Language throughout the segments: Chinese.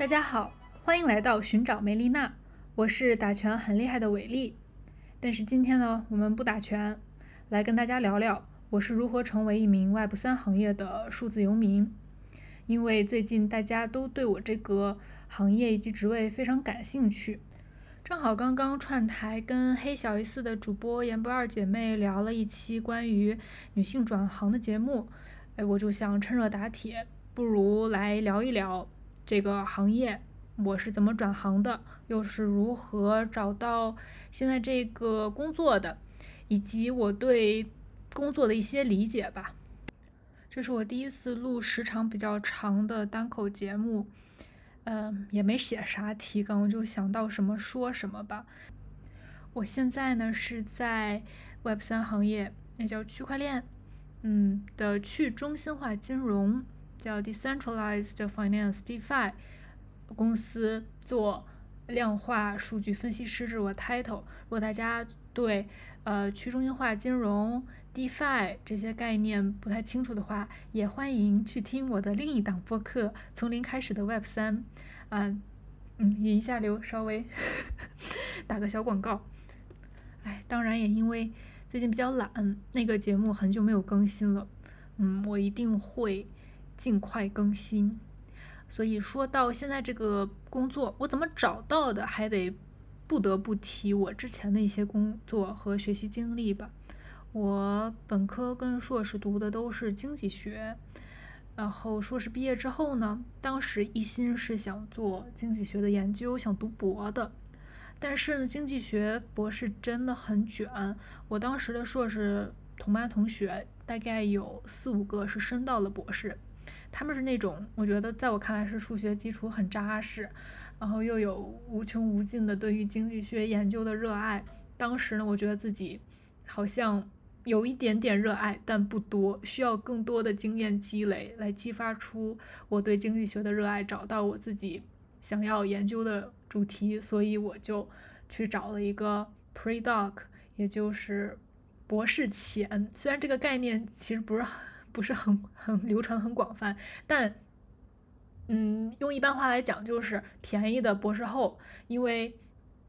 大家好，欢迎来到寻找梅丽娜，我是打拳很厉害的伟丽。但是今天呢，我们不打拳，来跟大家聊聊我是如何成为一名 Web 三行业的数字游民。因为最近大家都对我这个行业以及职位非常感兴趣，正好刚刚串台跟黑小一四的主播言不二姐妹聊了一期关于女性转行的节目，哎，我就想趁热打铁，不如来聊一聊这个行业，我是怎么转行的，又是如何找到现在这个工作的，以及我对工作的一些理解吧。这是我第一次录时长比较长的单口节目，嗯，也没写啥提纲，就想到什么说什么吧。我现在呢是在 Web 三行业，那叫区块链，嗯的去中心化金融，叫 Decentralized Finance（DeFi） 公司做量化数据分析师，这是我 title。如果大家对呃去中心化金融，DeFi 这些概念不太清楚的话，也欢迎去听我的另一档播客《从零开始的 Web 三》。嗯嗯，引一下流，稍微 打个小广告。哎，当然也因为最近比较懒，那个节目很久没有更新了。嗯，我一定会尽快更新。所以说到现在这个工作，我怎么找到的，还得不得不提我之前的一些工作和学习经历吧。我本科跟硕士读的都是经济学，然后硕士毕业之后呢，当时一心是想做经济学的研究，想读博的。但是呢，经济学博士真的很卷。我当时的硕士同班同学大概有四五个是升到了博士，他们是那种我觉得在我看来是数学基础很扎实，然后又有无穷无尽的对于经济学研究的热爱。当时呢，我觉得自己好像。有一点点热爱，但不多，需要更多的经验积累来激发出我对经济学的热爱，找到我自己想要研究的主题，所以我就去找了一个 pre-doc，也就是博士前。虽然这个概念其实不是很不是很 很流传、很广泛，但嗯，用一般话来讲，就是便宜的博士后，因为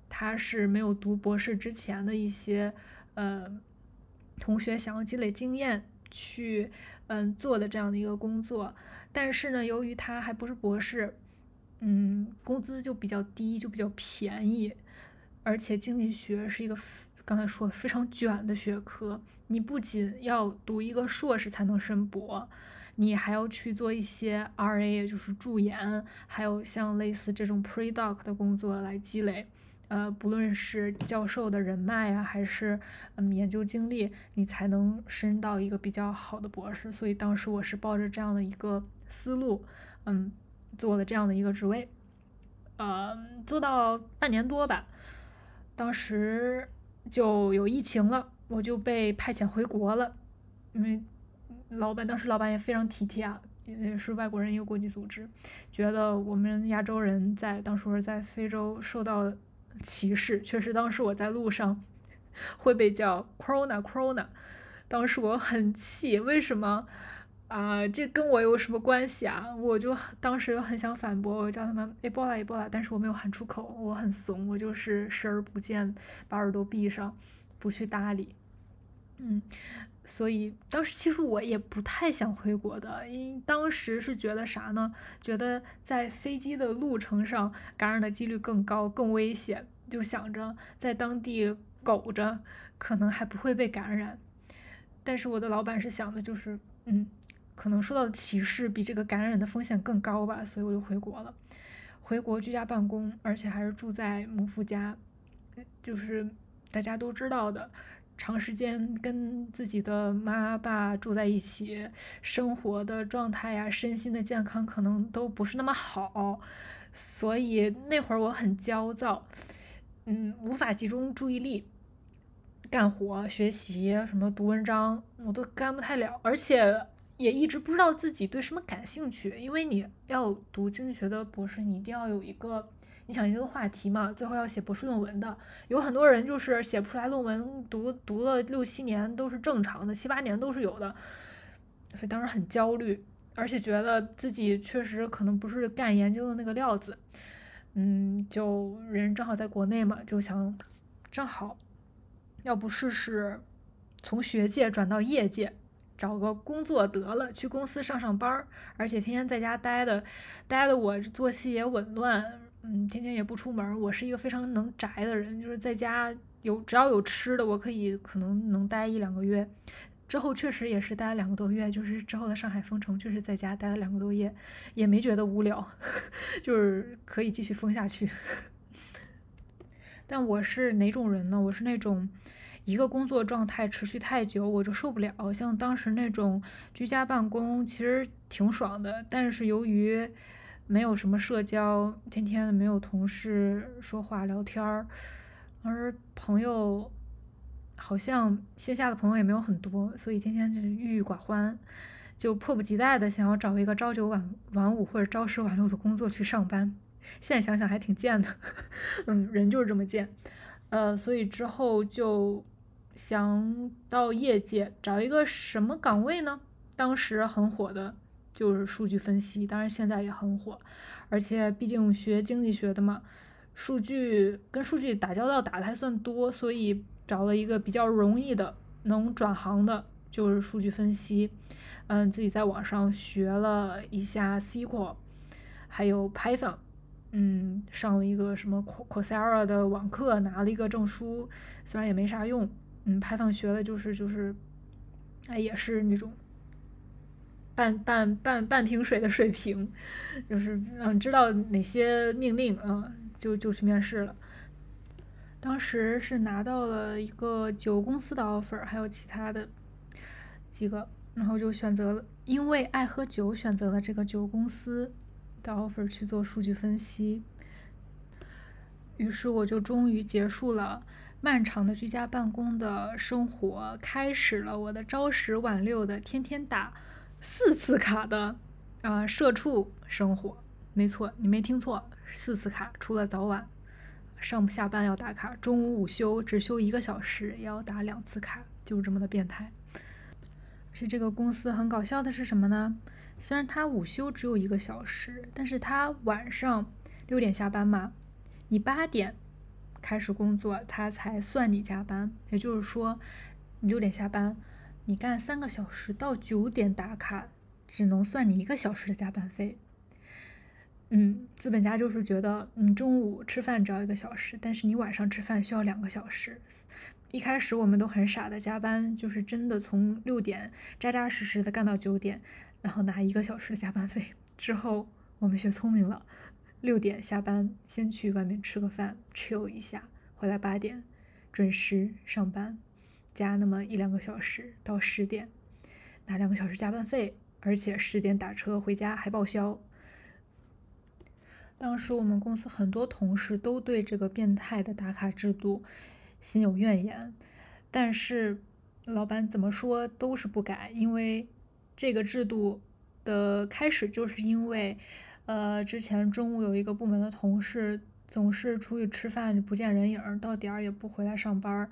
他是没有读博士之前的一些呃。同学想要积累经验去嗯做的这样的一个工作，但是呢，由于他还不是博士，嗯，工资就比较低，就比较便宜，而且经济学是一个刚才说的非常卷的学科，你不仅要读一个硕士才能申博，你还要去做一些 RA，也就是助研，还有像类似这种 pre-doc 的工作来积累。呃，不论是教授的人脉啊，还是嗯研究经历，你才能升到一个比较好的博士。所以当时我是抱着这样的一个思路，嗯，做了这样的一个职位，呃，做到半年多吧。当时就有疫情了，我就被派遣回国了。因为老板当时老板也非常体贴啊，也是外国人一个国际组织，觉得我们亚洲人在当时在非洲受到。歧视确实，当时我在路上会被叫 “corona corona”，当时我很气，为什么啊？这跟我有什么关系啊？我就当时又很想反驳，我叫他们 “ebola ebola”，但是我没有喊出口，我很怂，我就是视而不见，把耳朵闭上，不去搭理。嗯，所以当时其实我也不太想回国的，因当时是觉得啥呢？觉得在飞机的路程上感染的几率更高、更危险，就想着在当地苟着，可能还不会被感染。但是我的老板是想的，就是嗯，可能受到的歧视比这个感染的风险更高吧，所以我就回国了。回国居家办公，而且还是住在母父家，就是大家都知道的。长时间跟自己的妈爸住在一起，生活的状态呀、身心的健康可能都不是那么好，所以那会儿我很焦躁，嗯，无法集中注意力，干活、学习什么读文章我都干不太了，而且也一直不知道自己对什么感兴趣，因为你要读经济学的博士，你一定要有一个。你想研究的话题嘛？最后要写博士论文的，有很多人就是写不出来论文，读读了六七年都是正常的，七八年都是有的，所以当时很焦虑。而且觉得自己确实可能不是干研究的那个料子，嗯，就人正好在国内嘛，就想正好，要不试试从学界转到业界，找个工作得了，去公司上上班儿，而且天天在家待的，待的我作息也紊乱，嗯，天天也不出门。我是一个非常能宅的人，就是在家有只要有吃的，我可以可能能待一两个月。之后确实也是待了两个多月，就是之后的上海封城，确实在家待了两个多月，也没觉得无聊，就是可以继续封下去。但我是哪种人呢？我是那种一个工作状态持续太久我就受不了，像当时那种居家办公其实挺爽的，但是由于没有什么社交，天天没有同事说话聊天儿，而朋友。好像线下的朋友也没有很多，所以天天就是郁郁寡欢，就迫不及待的想要找一个朝九晚晚五或者朝十晚六的工作去上班。现在想想还挺贱的，嗯，人就是这么贱。呃，所以之后就想到业界找一个什么岗位呢？当时很火的就是数据分析，当然现在也很火，而且毕竟学经济学的嘛，数据跟数据打交道打的还算多，所以。找了一个比较容易的能转行的，就是数据分析。嗯，自己在网上学了一下 SQL，还有 Python。嗯，上了一个什么 Coursera 的网课，拿了一个证书，虽然也没啥用。嗯，Python 学的就是就是，哎，也是那种半半半半瓶水的水平，就是嗯，知道哪些命令啊，就就去面试了。当时是拿到了一个酒公司的 offer，还有其他的几个，然后就选择了，因为爱喝酒，选择了这个酒公司的 offer 去做数据分析。于是我就终于结束了漫长的居家办公的生活，开始了我的朝十晚六的天天打四次卡的啊社畜生活。没错，你没听错，四次卡，除了早晚。上下班要打卡，中午午休只休一个小时也要打两次卡，就是这么的变态。而且这个公司很搞笑的是什么呢？虽然他午休只有一个小时，但是他晚上六点下班嘛，你八点开始工作，他才算你加班。也就是说，你六点下班，你干三个小时到九点打卡，只能算你一个小时的加班费。嗯，资本家就是觉得你中午吃饭只要一个小时，但是你晚上吃饭需要两个小时。一开始我们都很傻的加班，就是真的从六点扎扎实实的干到九点，然后拿一个小时的加班费。之后我们学聪明了，六点下班先去外面吃个饭，chill 一下，回来八点准时上班，加那么一两个小时到十点，拿两个小时加班费，而且十点打车回家还报销。当时我们公司很多同事都对这个变态的打卡制度心有怨言，但是老板怎么说都是不改，因为这个制度的开始就是因为，呃，之前中午有一个部门的同事总是出去吃饭不见人影，到点儿也不回来上班儿，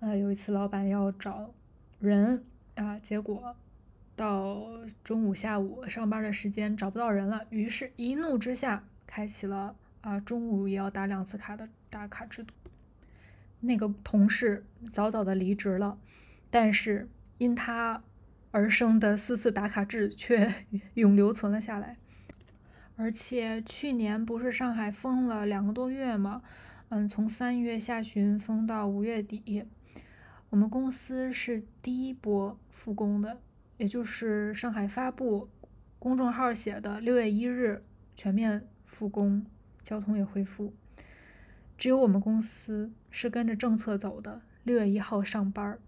呃，有一次老板要找人啊，结果到中午下午上班的时间找不到人了，于是一怒之下。开启了啊，中午也要打两次卡的打卡制度。那个同事早早的离职了，但是因他而生的四次打卡制却 永留存了下来。而且去年不是上海封了两个多月吗？嗯，从三月下旬封到五月底，我们公司是第一波复工的，也就是上海发布公众号写的六月一日全面。复工，交通也恢复，只有我们公司是跟着政策走的。六月一号上班，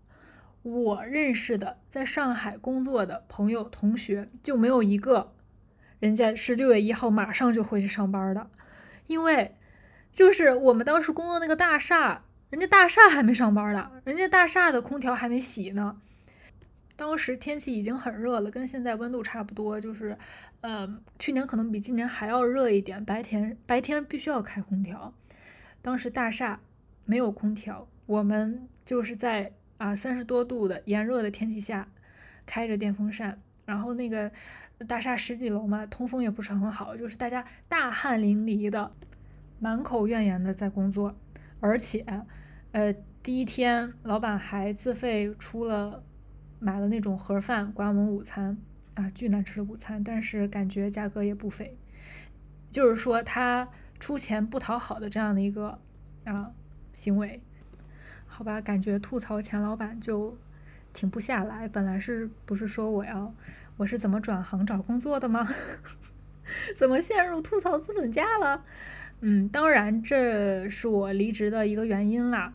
我认识的在上海工作的朋友同学就没有一个，人家是六月一号马上就回去上班的，因为就是我们当时工作那个大厦，人家大厦还没上班呢，人家大厦的空调还没洗呢。当时天气已经很热了，跟现在温度差不多，就是，呃，去年可能比今年还要热一点。白天白天必须要开空调，当时大厦没有空调，我们就是在啊三十多度的炎热的天气下，开着电风扇，然后那个大厦十几楼嘛，通风也不是很好，就是大家大汗淋漓的，满口怨言的在工作，而且，呃，第一天老板还自费出了买了那种盒饭管我们午餐啊，巨难吃的午餐，但是感觉价格也不菲，就是说他出钱不讨好的这样的一个啊行为。好吧，感觉吐槽钱老板就停不下来。本来是不是说我要我是怎么转行找工作的吗？怎么陷入吐槽资本家了？嗯，当然这是我离职的一个原因啦。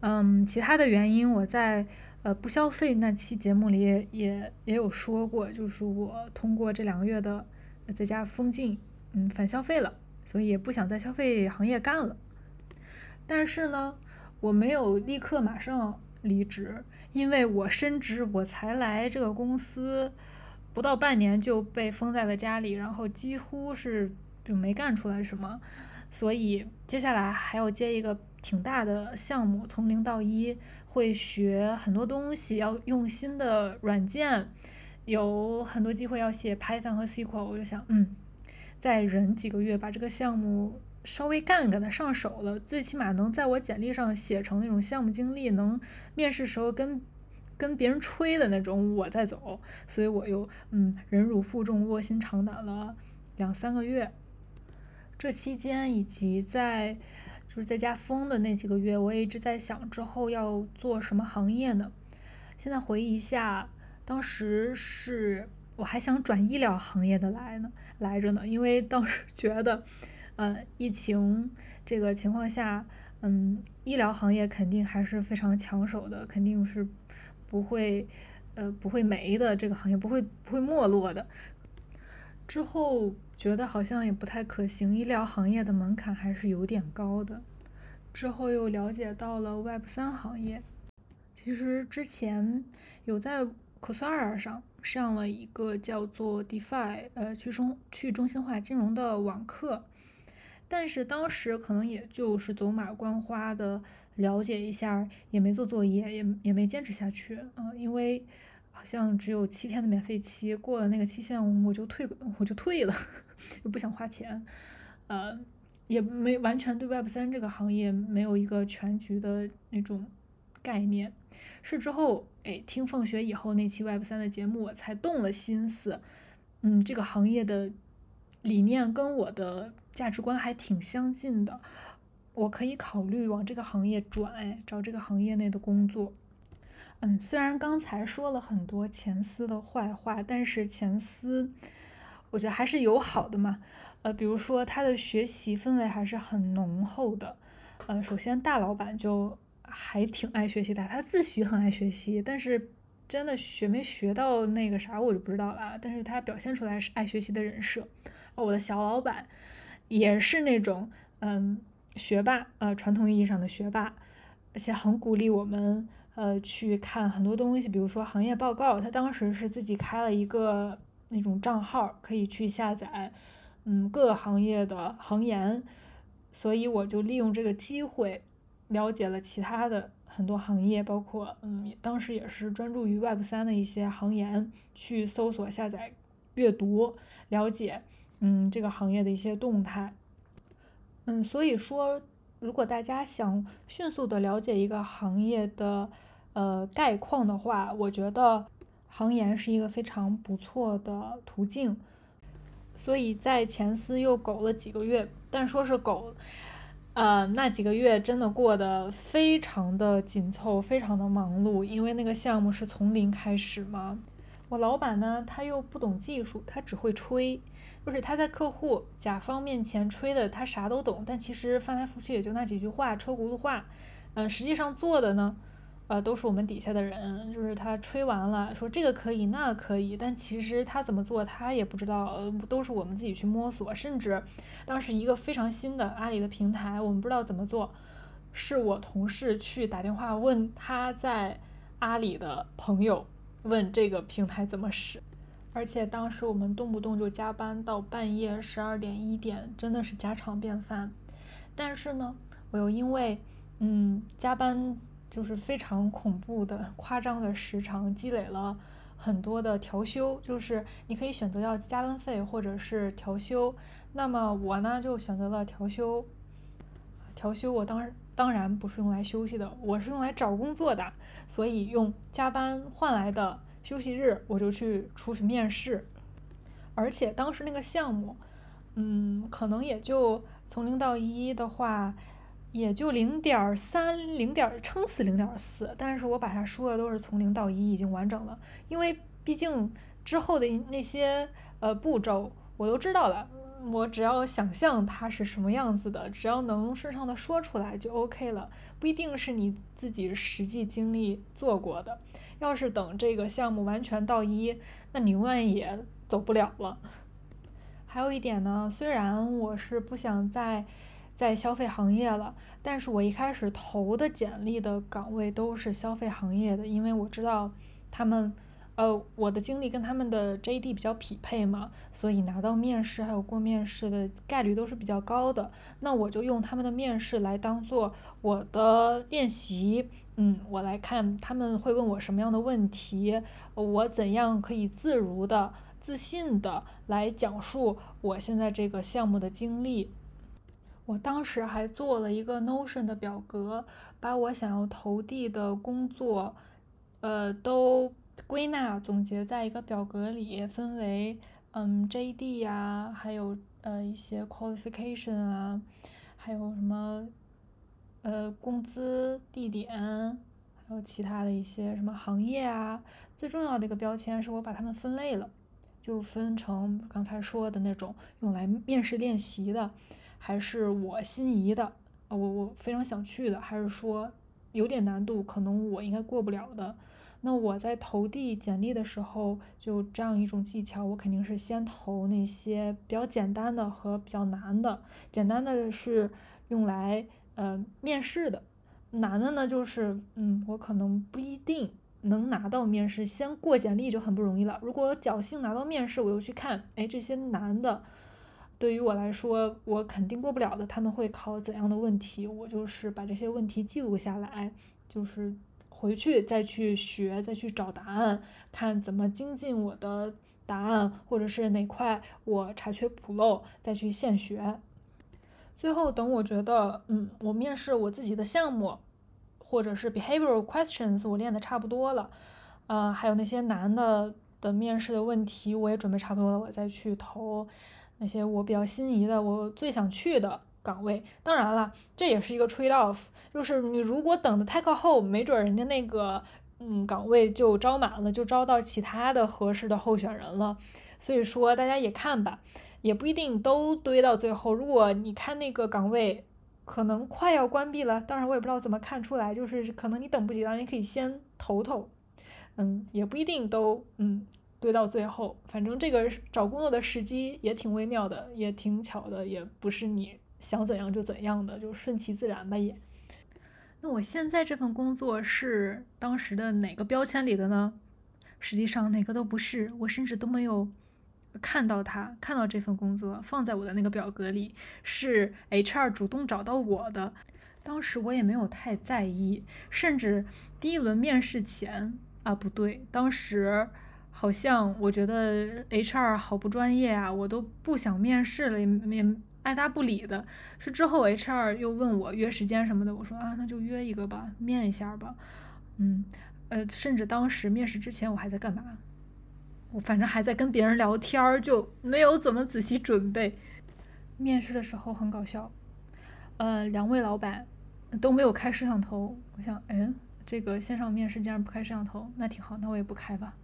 嗯，其他的原因我在呃不消费那期节目里也也也有说过，就是我通过这两个月的在家封禁，嗯，反消费了，所以也不想在消费行业干了。但是呢。我没有立刻马上离职，因为我深知我才来这个公司不到半年就被封在了家里，然后几乎是就没干出来什么，所以接下来还要接一个挺大的项目，从零到一会学很多东西，要用新的软件，有很多机会要写 Python 和 SQL，我就想，嗯，再忍几个月把这个项目。稍微干干的上手了，最起码能在我简历上写成那种项目经历，能面试时候跟跟别人吹的那种，我在走。所以我又嗯忍辱负重，卧薪尝胆了两三个月。这期间以及在就是在家封的那几个月，我也一直在想之后要做什么行业呢？现在回忆一下，当时是我还想转医疗行业的来呢来着呢，因为当时 觉得。嗯，疫情这个情况下，嗯，医疗行业肯定还是非常抢手的，肯定是不会，呃，不会没的。这个行业不会不会没落的。之后觉得好像也不太可行，医疗行业的门槛还是有点高的。之后又了解到了 Web 三行业，其实之前有在 c o s a r a 上上了一个叫做 DeFi，呃，去中去中心化金融的网课。但是当时可能也就是走马观花的了解一下，也没做作业，也也没坚持下去。啊，因为好像只有七天的免费期，过了那个期限我就退，我就退了，就不想花钱，呃，也没完全对 Web 三这个行业没有一个全局的那种概念，是之后哎听凤学以后那期 Web 三的节目，我才动了心思，嗯，这个行业的理念跟我的。价值观还挺相近的，我可以考虑往这个行业转，哎，找这个行业内的工作。嗯，虽然刚才说了很多前思的坏话，但是前思，我觉得还是有好的嘛。呃，比如说他的学习氛围还是很浓厚的。呃，首先大老板就还挺爱学习的，他自诩很爱学习，但是真的学没学到那个啥我就不知道了。但是他表现出来是爱学习的人设。我的小老板。也是那种嗯学霸，呃传统意义上的学霸，而且很鼓励我们呃去看很多东西，比如说行业报告。他当时是自己开了一个那种账号，可以去下载嗯各个行业的行研，所以我就利用这个机会了解了其他的很多行业，包括嗯当时也是专注于 Web 三的一些行研，去搜索下载阅读了解。嗯，这个行业的一些动态，嗯，所以说，如果大家想迅速的了解一个行业的呃概况的话，我觉得行研是一个非常不错的途径。所以在前司又苟了几个月，但说是苟，呃，那几个月真的过得非常的紧凑，非常的忙碌，因为那个项目是从零开始嘛。我老板呢，他又不懂技术，他只会吹。就是他在客户甲方面前吹的，他啥都懂，但其实翻来覆去也就那几句话，车轱辘话。嗯，实际上做的呢，呃，都是我们底下的人。就是他吹完了，说这个可以，那可以，但其实他怎么做，他也不知道，呃都是我们自己去摸索。甚至当时一个非常新的阿里的平台，我们不知道怎么做，是我同事去打电话问他在阿里的朋友，问这个平台怎么使。而且当时我们动不动就加班到半夜十二点一点，真的是家常便饭。但是呢，我又因为嗯加班就是非常恐怖的夸张的时长，积累了很多的调休，就是你可以选择要加班费或者是调休。那么我呢就选择了调休。调休我当当然不是用来休息的，我是用来找工作的，所以用加班换来的休息日，我就去出去面试。而且当时那个项目，嗯，可能也就从零到一的话。也就零点三，零点撑死零点四，但是我把它说的都是从零到一已经完整了，因为毕竟之后的那些呃步骤我都知道了，我只要想象它是什么样子的，只要能顺畅的说出来就 OK 了，不一定是你自己实际经历做过的，要是等这个项目完全到一，那你永远也走不了了。还有一点呢，虽然我是不想在。在消费行业了，但是我一开始投的简历的岗位都是消费行业的，因为我知道他们，呃，我的经历跟他们的 JD 比较匹配嘛，所以拿到面试还有过面试的概率都是比较高的。那我就用他们的面试来当做我的练习，嗯，我来看他们会问我什么样的问题，我怎样可以自如的、自信的来讲述我现在这个项目的经历。我当时还做了一个 Notion 的表格，把我想要投递的工作，呃，都归纳总结在一个表格里，分为嗯 JD 呀，还有呃一些 qualification 啊，还有什么呃工资、地点，还有其他的一些什么行业啊。最重要的一个标签是我把它们分类了，就分成刚才说的那种用来面试练习的。还是我心仪的，我我非常想去的，还是说有点难度，可能我应该过不了的。那我在投递简历的时候，就这样一种技巧，我肯定是先投那些比较简单的和比较难的。简单的是用来呃面试的，难的呢就是嗯我可能不一定能拿到面试，先过简历就很不容易了。如果侥幸拿到面试，我又去看，哎这些难的。对于我来说，我肯定过不了的。他们会考怎样的问题？我就是把这些问题记录下来，就是回去再去学，再去找答案，看怎么精进我的答案，或者是哪块我查缺补漏，再去现学。最后等我觉得，嗯，我面试我自己的项目，或者是 behavioral questions 我练的差不多了，呃，还有那些难的的面试的问题我也准备差不多了，我再去投。那些我比较心仪的，我最想去的岗位，当然了，这也是一个 trade off，就是你如果等的太靠后，没准人家那个嗯岗位就招满了，就招到其他的合适的候选人了。所以说大家也看吧，也不一定都堆到最后。如果你看那个岗位可能快要关闭了，当然我也不知道怎么看出来，就是可能你等不及了，你可以先投投，嗯，也不一定都嗯。堆到最后，反正这个找工作的时机也挺微妙的，也挺巧的，也不是你想怎样就怎样的，就顺其自然吧也。那我现在这份工作是当时的哪个标签里的呢？实际上哪个都不是，我甚至都没有看到他，看到这份工作放在我的那个表格里，是 HR 主动找到我的。当时我也没有太在意，甚至第一轮面试前啊，不对，当时。好像我觉得 HR 好不专业啊，我都不想面试了，也也爱答不理的。是之后 HR 又问我约时间什么的，我说啊，那就约一个吧，面一下吧。嗯，呃，甚至当时面试之前我还在干嘛？我反正还在跟别人聊天儿，就没有怎么仔细准备。面试的时候很搞笑，呃，两位老板都没有开摄像头。我想，嗯，这个线上面试竟然不开摄像头，那挺好，那我也不开吧。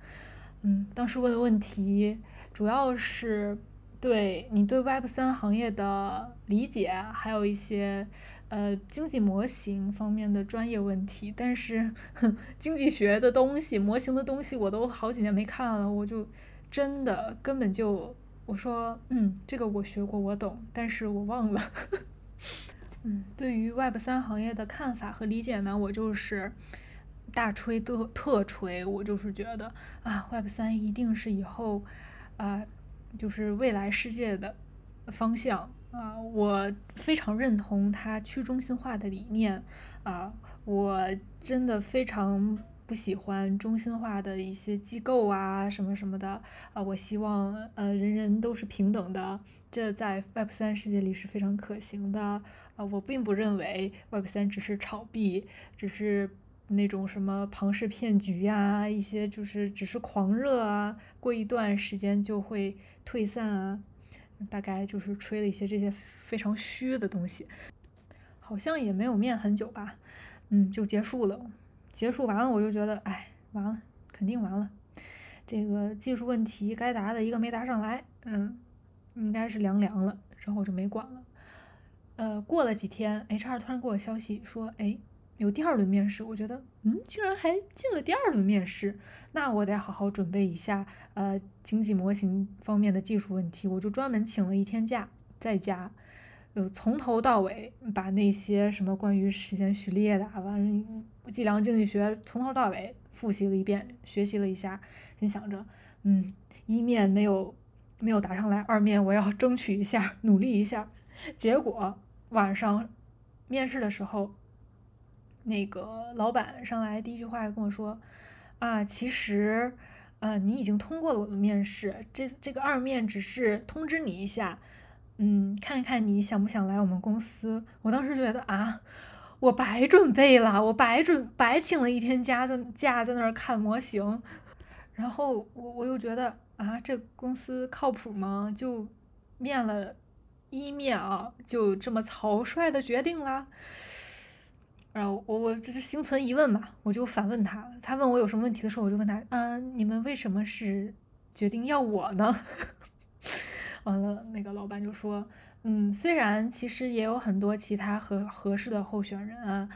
嗯，当时问的问题主要是对你对 Web 三行业的理解，还有一些呃经济模型方面的专业问题。但是经济学的东西、模型的东西我都好几年没看了，我就真的根本就我说嗯，这个我学过，我懂，但是我忘了。嗯，对于 Web 三行业的看法和理解呢，我就是。大吹特特吹，我就是觉得啊，Web 三一定是以后啊，就是未来世界的方向啊，我非常认同它去中心化的理念啊，我真的非常不喜欢中心化的一些机构啊，什么什么的啊。我希望呃人人都是平等的，这在 Web 三世界里是非常可行的啊。我并不认为 Web 三只是炒币，只是那种什么庞氏骗局呀，一些就是只是狂热啊，过一段时间就会退散啊。大概就是吹了一些这些非常虚的东西，好像也没有面很久吧，嗯，就结束了。结束完了，我就觉得，哎，完了，肯定完了。这个技术问题该答的一个没答上来，嗯，应该是凉凉了，然后我就没管了。呃，过了几天，HR 突然给我消息说，哎，有第二轮面试。我觉得，嗯，竟然还进了第二轮面试，那我得好好准备一下，呃，经济模型方面的技术问题。我就专门请了一天假，在家。就从头到尾把那些什么关于时间序列的，完计量经济学从头到尾复习了一遍，学习了一下，心想着，嗯，一面没有没有答上来，二面我要争取一下，努力一下。结果晚上面试的时候，那个老板上来第一句话跟我说，啊，其实，呃，你已经通过了我的面试，这这个二面只是通知你一下。嗯，看看你想不想来我们公司？我当时觉得啊，我白准备了，我白准白请了一天假在假在那儿看模型，然后我我又觉得啊，这公司靠谱吗？就面了一面啊，就这么草率的决定了。然后我我这是心存疑问嘛，我就反问他，他问我有什么问题的时候，我就问他，嗯，你们为什么是决定要我呢？完了，那个老板就说：“嗯，虽然其实也有很多其他合合适的候选人啊，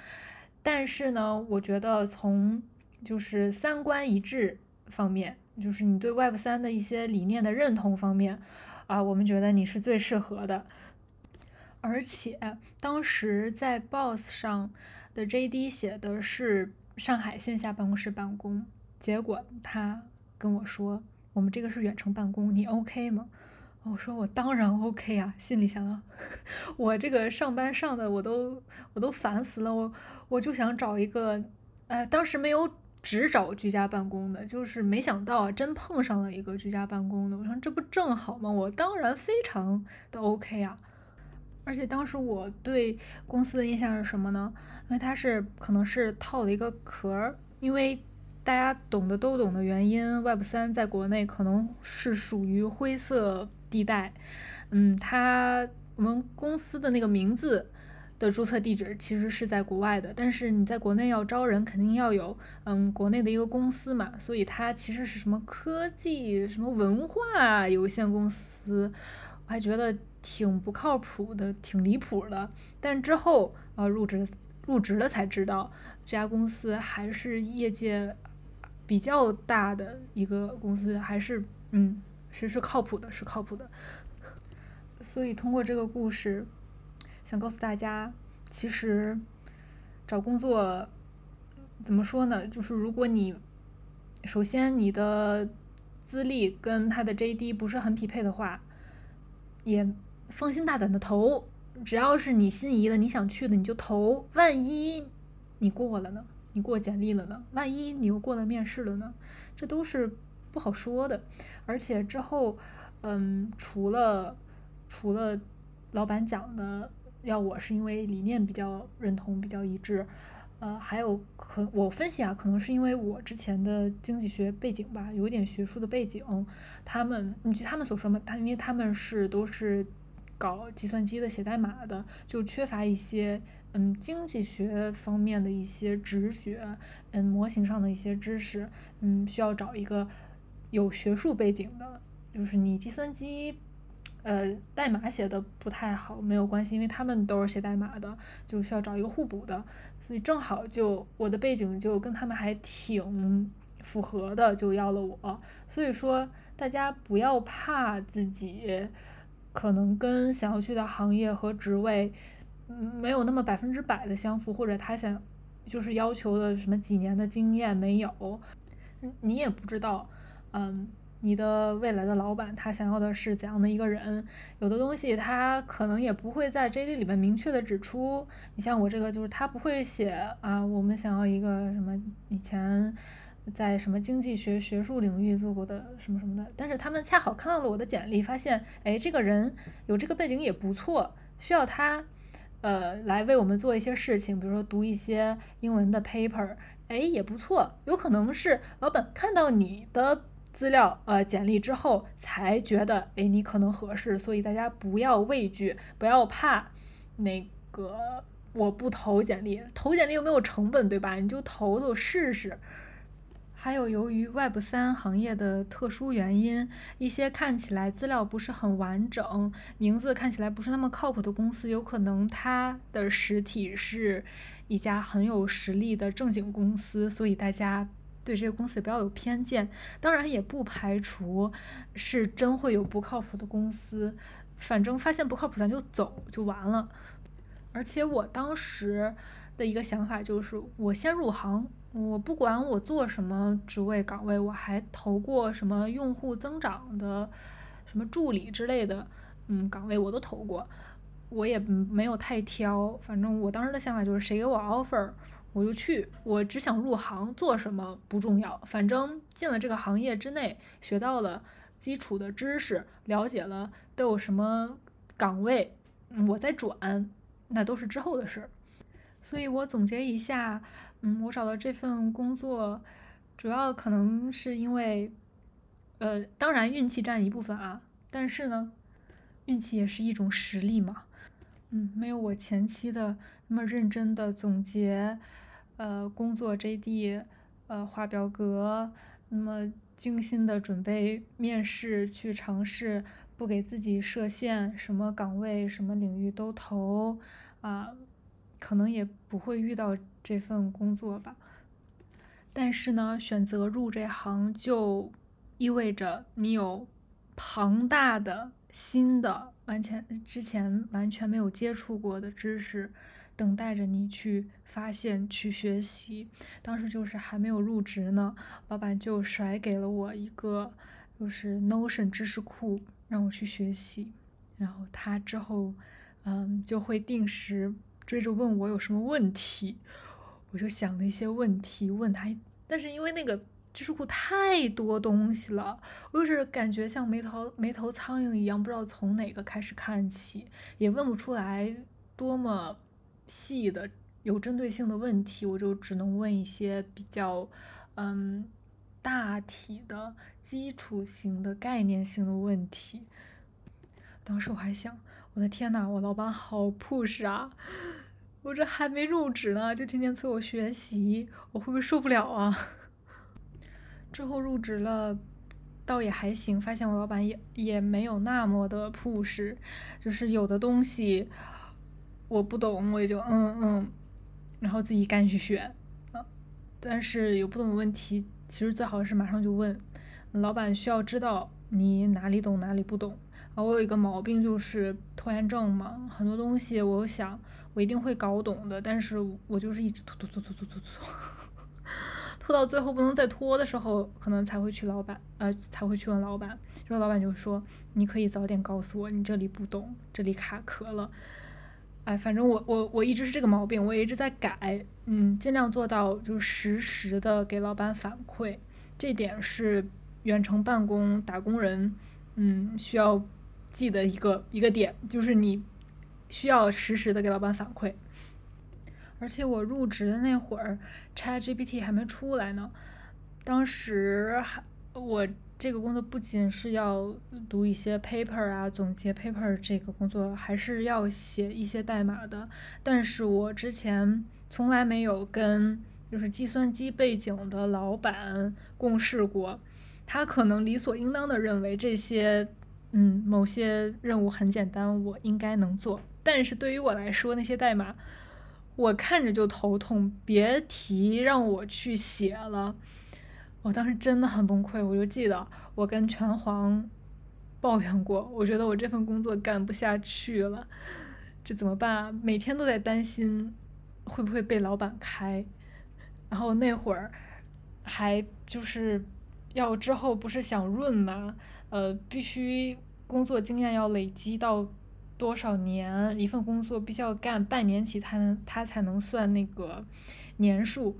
但是呢，我觉得从就是三观一致方面，就是你对 Web 三的一些理念的认同方面，啊，我们觉得你是最适合的。而且当时在 Boss 上的 JD 写的是上海线下办公室办公，结果他跟我说，我们这个是远程办公，你 OK 吗？”我说我当然 OK 啊，心里想，我这个上班上的我都我都烦死了，我我就想找一个，呃，当时没有只找居家办公的，就是没想到真碰上了一个居家办公的，我说这不正好吗？我当然非常的 OK 啊，而且当时我对公司的印象是什么呢？因为它是可能是套了一个壳儿，因为。大家懂的都懂的原因，Web 三在国内可能是属于灰色地带。嗯，它我们公司的那个名字的注册地址其实是在国外的，但是你在国内要招人，肯定要有嗯国内的一个公司嘛，所以它其实是什么科技什么文化有限公司，我还觉得挺不靠谱的，挺离谱的。但之后呃入职入职了才知道，这家公司还是业界。比较大的一个公司，还是嗯，是是靠谱的，是靠谱的。所以通过这个故事，想告诉大家，其实找工作怎么说呢？就是如果你首先你的资历跟他的 JD 不是很匹配的话，也放心大胆的投，只要是你心仪的、你想去的，你就投。万一你过了呢？你过简历了呢？万一你又过了面试了呢？这都是不好说的。而且之后，嗯，除了除了老板讲的要我是因为理念比较认同、比较一致，呃，还有可我分析啊，可能是因为我之前的经济学背景吧，有点学术的背景。他们，你据他们所说嘛，他因为他们是都是搞计算机的、写代码的，就缺乏一些。嗯，经济学方面的一些直觉，嗯，模型上的一些知识，嗯，需要找一个有学术背景的，就是你计算机，呃，代码写的不太好没有关系，因为他们都是写代码的，就需要找一个互补的，所以正好就我的背景就跟他们还挺符合的，就要了我。所以说，大家不要怕自己可能跟想要去的行业和职位。没有那么百分之百的相符，或者他想就是要求的什么几年的经验没有，你也不知道，嗯，你的未来的老板他想要的是怎样的一个人？有的东西他可能也不会在 JD 里面明确的指出。你像我这个，就是他不会写啊，我们想要一个什么以前在什么经济学学术领域做过的什么什么的。但是他们恰好看到了我的简历，发现哎，这个人有这个背景也不错，需要他呃来为我们做一些事情，比如说读一些英文的 paper，哎也不错。有可能是老板看到你的。资料呃简历之后才觉得哎你可能合适，所以大家不要畏惧，不要怕那个我不投简历，投简历又没有成本对吧？你就投投试试。还有由于 Web 三行业的特殊原因，一些看起来资料不是很完整，名字看起来不是那么靠谱的公司，有可能它的实体是一家很有实力的正经公司，所以大家。对这些公司也不要有偏见，当然也不排除是真会有不靠谱的公司，反正发现不靠谱咱就走就完了。而且我当时的一个想法就是，我先入行，我不管我做什么职位岗位，我还投过什么用户增长的、什么助理之类的，嗯，岗位我都投过，我也没有太挑，反正我当时的想法就是谁给我 offer。我就去，我只想入行，做什么不重要，反正进了这个行业之内，学到了基础的知识，了解了都有什么岗位，我再转，那都是之后的事儿。所以我总结一下，嗯，我找到这份工作，主要可能是因为，呃，当然运气占一部分啊，但是呢，运气也是一种实力嘛，嗯，没有我前期的那么认真的总结。呃，工作 JD，呃，画表格，那么精心的准备面试，去尝试不给自己设限，什么岗位、什么领域都投，啊，可能也不会遇到这份工作吧。但是呢，选择入这行就意味着你有庞大的新的、完全之前完全没有接触过的知识。等待着你去发现、去学习。当时就是还没有入职呢，老板就甩给了我一个就是 Notion 知识库，让我去学习。然后他之后，嗯，就会定时追着问我有什么问题，我就想了一些问题问他。但是因为那个知识库太多东西了，我就是感觉像没头没头苍蝇一样，不知道从哪个开始看起，也问不出来多么。细的有针对性的问题，我就只能问一些比较，嗯，大体的基础型的概念性的问题。当时我还想，我的天呐，我老板好 push 啊！我这还没入职呢，就天天催我学习，我会不会受不了啊？之后入职了，倒也还行，发现我老板也也没有那么的 push，就是有的东西。我不懂，我也就嗯嗯，然后自己干去学啊。但是有不懂的问题，其实最好是马上就问。老板需要知道你哪里懂哪里不懂啊。我有一个毛病就是拖延症嘛，很多东西我想我一定会搞懂的，但是我就是一直拖拖拖拖拖拖拖，拖到最后不能再拖的时候，可能才会去老板呃才会去问老板，然后老板就说你可以早点告诉我你这里不懂，这里卡壳了。哎，反正我我我一直是这个毛病，我也一直在改，嗯，尽量做到就实时的给老板反馈，这点是远程办公打工人，嗯，需要记的一个一个点，就是你需要实时的给老板反馈。而且我入职的那会儿，ChatGPT 还没出来呢，当时还我。这个工作不仅是要读一些 paper 啊，总结 paper 这个工作，还是要写一些代码的。但是我之前从来没有跟就是计算机背景的老板共事过，他可能理所应当的认为这些嗯某些任务很简单，我应该能做。但是对于我来说，那些代码我看着就头痛，别提让我去写了。我当时真的很崩溃，我就记得我跟拳皇抱怨过，我觉得我这份工作干不下去了，这怎么办？每天都在担心会不会被老板开，然后那会儿还就是要之后不是想润嘛，呃，必须工作经验要累积到多少年，一份工作必须要干半年起，他能他才能算那个年数。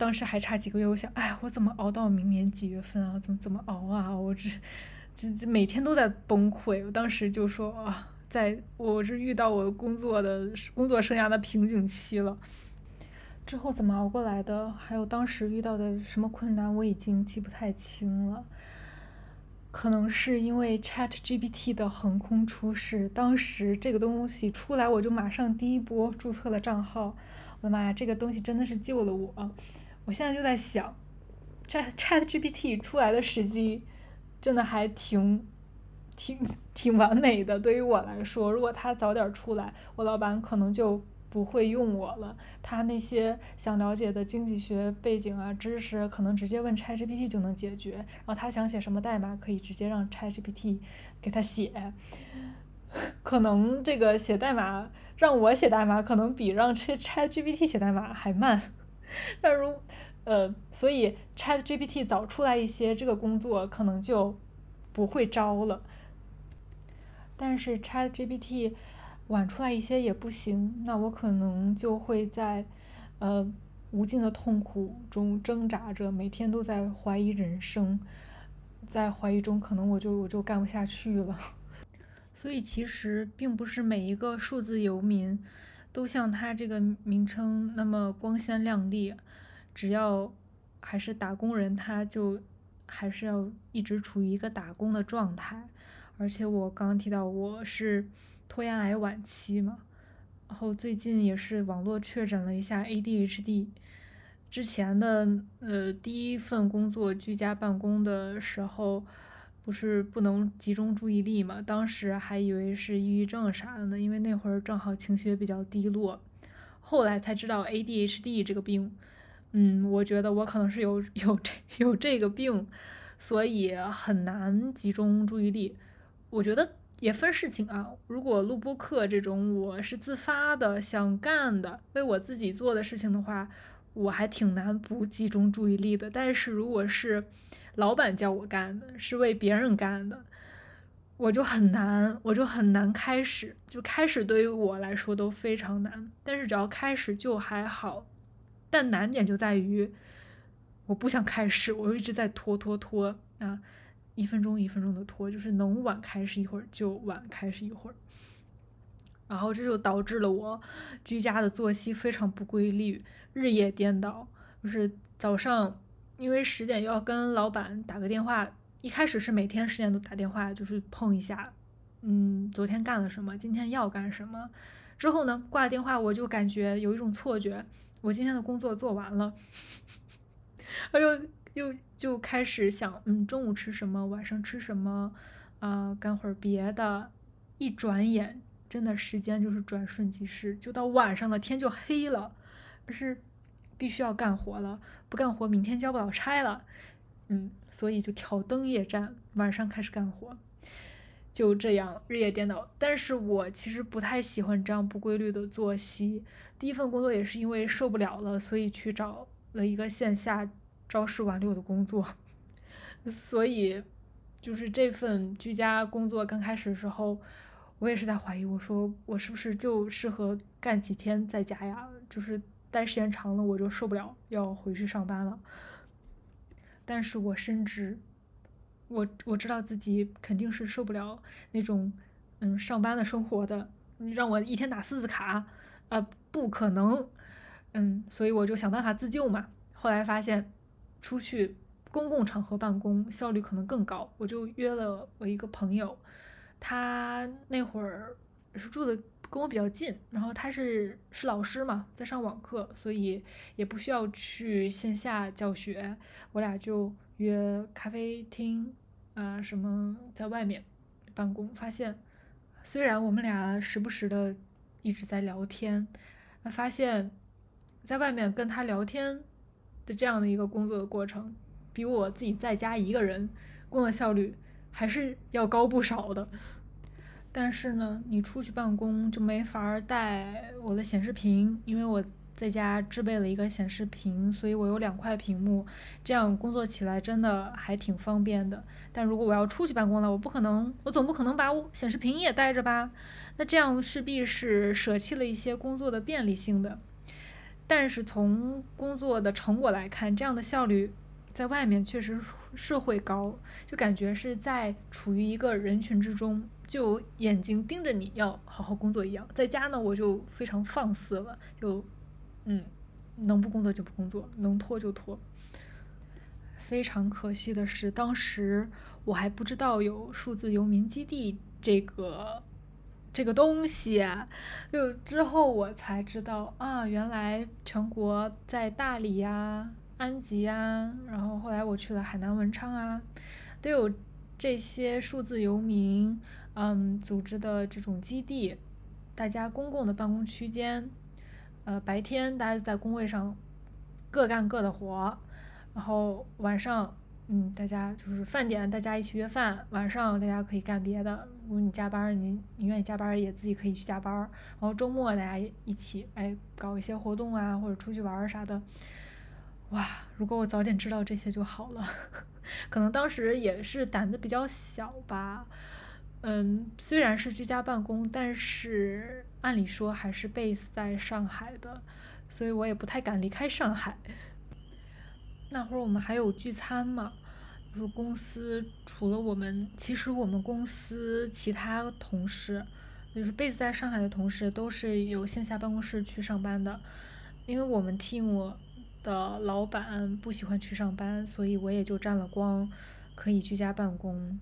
当时还差几个月，我想，哎，我怎么熬到明年几月份啊？怎么怎么熬啊？我这这这每天都在崩溃。我当时就说啊，在我是遇到我工作的工作生涯的瓶颈期了。之后怎么熬过来的？还有当时遇到的什么困难，我已经记不太清了。可能是因为 Chat GPT 的横空出世，当时这个东西出来，我就马上第一波注册了账号。我的妈呀，这个东西真的是救了我！我现在就在想，Chat Chat GPT 出来的时机真的还挺挺挺完美的。对于我来说，如果它早点出来，我老板可能就不会用我了。他那些想了解的经济学背景啊、知识，可能直接问 Chat GPT 就能解决。然后他想写什么代码，可以直接让 Chat GPT 给他写。可能这个写代码让我写代码，可能比让 Chat GPT 写代码还慢。但如，呃，所以 Chat GPT 早出来一些，这个工作可能就不会招了。但是 Chat GPT 晚出来一些也不行，那我可能就会在呃无尽的痛苦中挣扎着，每天都在怀疑人生，在怀疑中可能我就我就干不下去了。所以其实并不是每一个数字游民。都像他这个名称那么光鲜亮丽，只要还是打工人，他就还是要一直处于一个打工的状态。而且我刚刚提到我是拖延癌晚期嘛，然后最近也是网络确诊了一下 ADHD。之前的呃第一份工作居家办公的时候。不是不能集中注意力嘛？当时还以为是抑郁症啥的呢，因为那会儿正好情绪也比较低落。后来才知道 ADHD 这个病，嗯，我觉得我可能是有 有这有这个病，所以很难集中注意力。我觉得也分事情啊。如果录播课这种我是自发的想干的，为我自己做的事情的话。我还挺难不集中注意力的，但是如果是老板叫我干的，是为别人干的，我就很难，我就很难开始。就开始对于我来说都非常难，但是只要开始就还好。但难点就在于，我不想开始，我一直在拖拖拖啊，一分钟一分钟的拖，就是能晚开始一会儿就晚开始一会儿。然后这就导致了我居家的作息非常不规律，日夜颠倒。就是早上，因为十点要跟老板打个电话，一开始是每天十点都打电话，就是碰一下，嗯，昨天干了什么，今天要干什么。之后呢，挂了电话，我就感觉有一种错觉，我今天的工作做完了，我就又就开始想，嗯，中午吃什么，晚上吃什么，啊，干会儿别的。一转眼。真的时间就是转瞬即逝，就到晚上了，天就黑了，而是必须要干活了，不干活明天交不了差了，嗯，所以就挑灯夜战，晚上开始干活，就这样日夜颠倒。但是我其实不太喜欢这样不规律的作息。第一份工作也是因为受不了了，所以去找了一个线下朝十晚六的工作，所以就是这份居家工作刚开始的时候。我也是在怀疑，我说我是不是就适合干几天在家呀？就是待时间长了我就受不了，要回去上班了。但是我深知，我我知道自己肯定是受不了那种嗯上班的生活的。你让我一天打四次卡，啊，不可能。嗯，所以我就想办法自救嘛。后来发现，出去公共场合办公效率可能更高，我就约了我一个朋友。他那会儿是住的跟我比较近，然后他是是老师嘛，在上网课，所以也不需要去线下教学。我俩就约咖啡厅啊，什么在外面办公。发现虽然我们俩时不时的一直在聊天，那发现在外面跟他聊天的这样的一个工作的过程，比我自己在家一个人工作效率。还是要高不少的，但是呢，你出去办公就没法带我的显示屏，因为我在家置备了一个显示屏，所以我有两块屏幕，这样工作起来真的还挺方便的。但如果我要出去办公了，我不可能，我总不可能把我显示屏也带着吧？那这样势必是舍弃了一些工作的便利性的。但是从工作的成果来看，这样的效率在外面确实社会高，就感觉是在处于一个人群之中。就眼睛盯着你要好好工作一样，在家呢我就非常放肆了，就，嗯，能不工作就不工作，能拖就拖。非常可惜的是，当时我还不知道有数字游民基地这个这个东西，就之后我才知道啊，原来全国在大理呀、安吉啊，然后后来我去了海南文昌啊，都有这些数字游民。嗯，组织的这种基地，大家公共的办公区间，呃，白天大家就在工位上各干各的活，然后晚上，嗯，大家就是饭点，大家一起约饭，晚上大家可以干别的。如果你加班，你你愿意加班也自己可以去加班。然后周末大家一起哎搞一些活动啊，或者出去玩啥的。哇，如果我早点知道这些就好了。可能当时也是胆子比较小吧。嗯，虽然是居家办公，但是按理说还是 base 在上海的，所以我也不太敢离开上海。那会儿我们还有聚餐嘛，就是公司除了我们，其实我们公司其他同事，就是 base 在上海的同事，都是有线下办公室去上班的。因为我们 team 的老板不喜欢去上班，所以我也就沾了光，可以居家办公。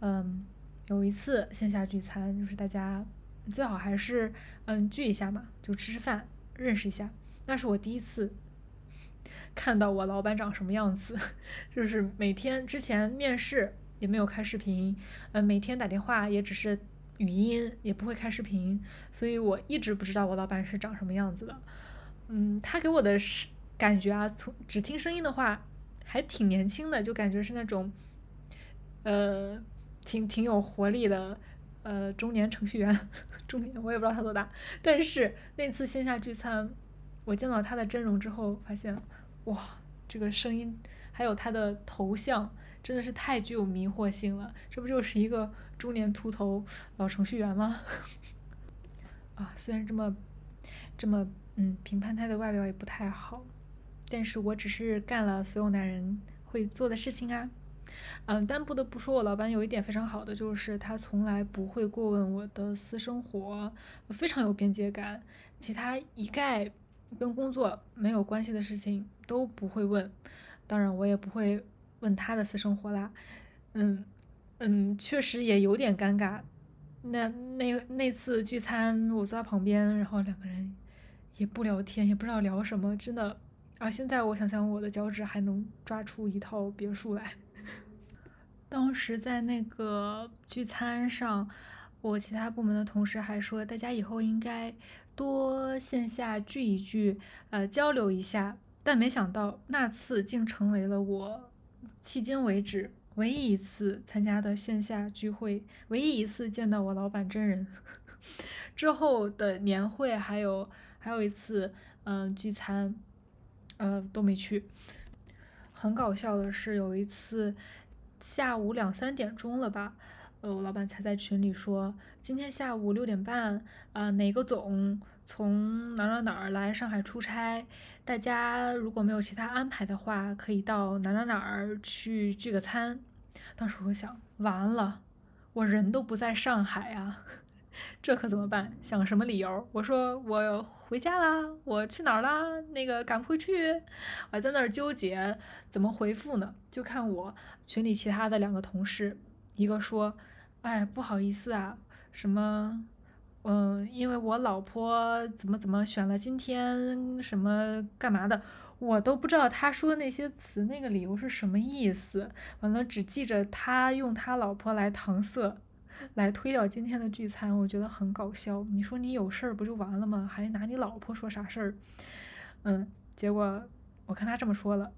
嗯。有一次线下聚餐，就是大家最好还是嗯聚一下嘛，就吃吃饭，认识一下。那是我第一次 看到我老板长什么样子，就是每天之前面试也没有开视频，嗯，每天打电话也只是语音，也不会开视频，所以我一直不知道我老板是长什么样子的。嗯，他给我的是感觉啊，从只听声音的话还挺年轻的，就感觉是那种呃。挺挺有活力的，呃，中年程序员，中年我也不知道他多大，但是那次线下聚餐，我见到他的真容之后，发现，哇，这个声音还有他的头像，真的是太具有迷惑性了，这不就是一个中年秃头老程序员吗？啊，虽然这么，这么，嗯，评判他的外表也不太好，但是我只是干了所有男人会做的事情啊。嗯，但不得不说，我老板有一点非常好的，就是他从来不会过问我的私生活，非常有边界感。其他一概跟工作没有关系的事情都不会问，当然我也不会问他的私生活啦。嗯嗯，确实也有点尴尬。那那那次聚餐，我坐在旁边，然后两个人也不聊天，也不知道聊什么，真的。啊，现在我想想，我的脚趾还能抓出一套别墅来。当时在那个聚餐上，我其他部门的同事还说，大家以后应该多线下聚一聚，呃，交流一下。但没想到那次竟成为了我迄今为止唯一一次参加的线下聚会，唯一一次见到我老板真人。之后的年会还有还有一次，嗯，聚餐，呃，都没去。很搞笑的是，有一次。下午两三点钟了吧，呃，我老板才在群里说，今天下午六点半，呃，哪个总从哪哪哪儿来上海出差，大家如果没有其他安排的话，可以到哪哪哪儿去聚个餐。当时我想，完了，我人都不在上海啊。这可怎么办？想什么理由？我说我回家啦，我去哪儿啦？那个赶不回去，我还在那儿纠结怎么回复呢。就看我群里其他的两个同事，一个说：“哎，不好意思啊，什么，嗯，因为我老婆怎么怎么选了今天什么干嘛的，我都不知道他说的那些词那个理由是什么意思。完了，只记着他用他老婆来搪塞。”来推掉今天的聚餐，我觉得很搞笑。你说你有事儿不就完了吗？还拿你老婆说啥事儿？嗯，结果我看他这么说了，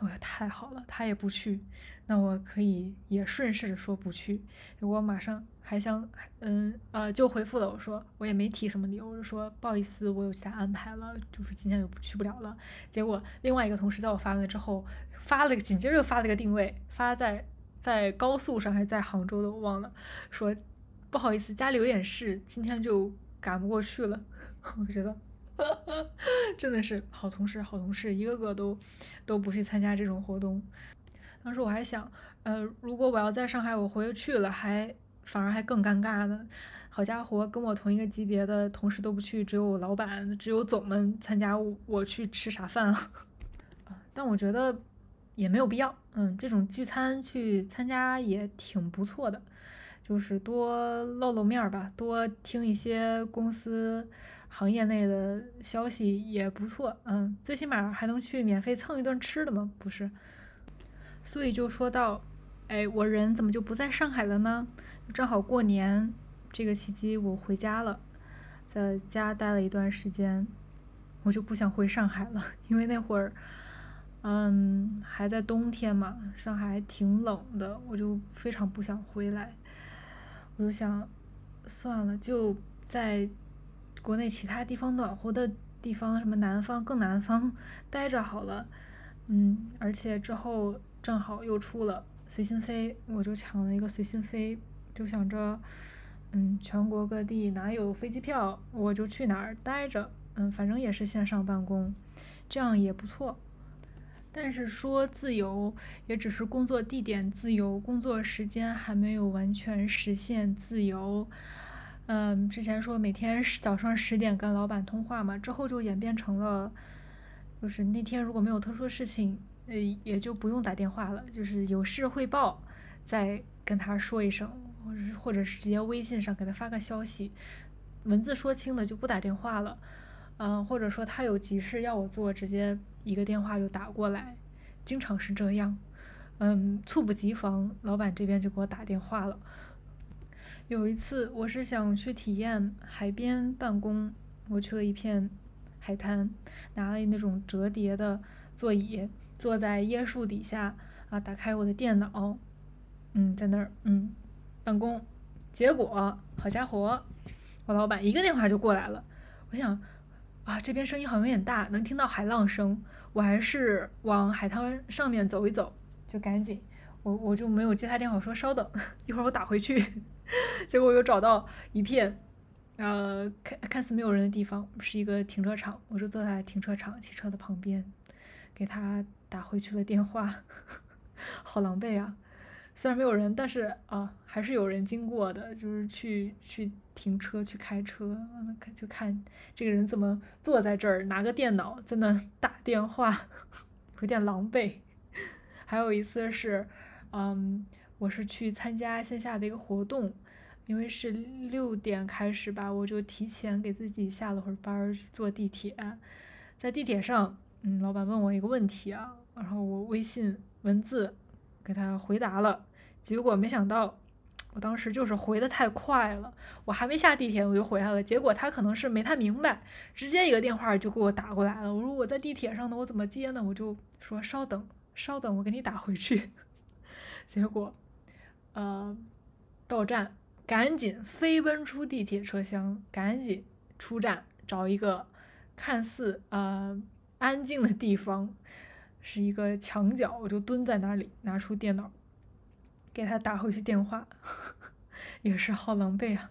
我说太好了，他也不去，那我可以也顺势着说不去。我马上还想，嗯呃，就回复了我说我也没提什么理由，我就说不好意思，我有其他安排了，就是今天就去不了了。结果另外一个同事在我发了之后，发了个紧接着又发了个定位，发在在高速上还是在杭州的我忘了，说不好意思，家里有点事，今天就赶不过去了。我觉得。真的是好同事，好同事，一个个都都不去参加这种活动。当时我还想，呃，如果我要在上海，我回去了，还反而还更尴尬呢。好家伙，跟我同一个级别的同事都不去，只有老板，只有总们参加，我去吃啥饭啊？但我觉得也没有必要，嗯，这种聚餐去参加也挺不错的，就是多露露面吧，多听一些公司。行业内的消息也不错，嗯，最起码还能去免费蹭一顿吃的嘛，不是？所以就说到，哎，我人怎么就不在上海了呢？正好过年这个契机，我回家了，在家待了一段时间，我就不想回上海了，因为那会儿，嗯，还在冬天嘛，上海挺冷的，我就非常不想回来，我就想，算了，就在。国内其他地方暖和的地方，什么南方更南方待着好了，嗯，而且之后正好又出了随心飞，我就抢了一个随心飞，就想着，嗯，全国各地哪有飞机票，我就去哪儿待着，嗯，反正也是线上办公，这样也不错。但是说自由，也只是工作地点自由，工作时间还没有完全实现自由。嗯，之前说每天早上十点跟老板通话嘛，之后就演变成了，就是那天如果没有特殊事情，呃，也就不用打电话了，就是有事汇报再跟他说一声，或者或者是直接微信上给他发个消息，文字说清的就不打电话了，嗯，或者说他有急事要我做，直接一个电话就打过来，经常是这样，嗯，猝不及防，老板这边就给我打电话了。有一次，我是想去体验海边办公，我去了一片海滩，拿了那种折叠的座椅，坐在椰树底下啊，打开我的电脑，嗯，在那儿嗯办公。结果，好家伙，我老板一个电话就过来了。我想啊，这边声音好像有点大，能听到海浪声。我还是往海滩上面走一走，就赶紧，我我就没有接他电话，我说稍等一会儿我打回去。结果我又找到一片，呃，看看似没有人的地方，是一个停车场。我就坐在停车场汽车的旁边，给他打回去了电话，好狼狈啊！虽然没有人，但是啊，还是有人经过的，就是去去停车去开车，看就看这个人怎么坐在这儿拿个电脑在那打电话，有点狼狈。还有一次是，嗯。我是去参加线下的一个活动，因为是六点开始吧，我就提前给自己下了会儿班去坐地铁，在地铁上，嗯，老板问我一个问题啊，然后我微信文字给他回答了，结果没想到，我当时就是回的太快了，我还没下地铁我就回来了，结果他可能是没太明白，直接一个电话就给我打过来了，我说我在地铁上呢，我怎么接呢？我就说稍等，稍等，我给你打回去，结果。呃，到站，赶紧飞奔出地铁车厢，赶紧出站，找一个看似呃安静的地方，是一个墙角，我就蹲在那里，拿出电脑，给他打回去电话，也是好狼狈啊。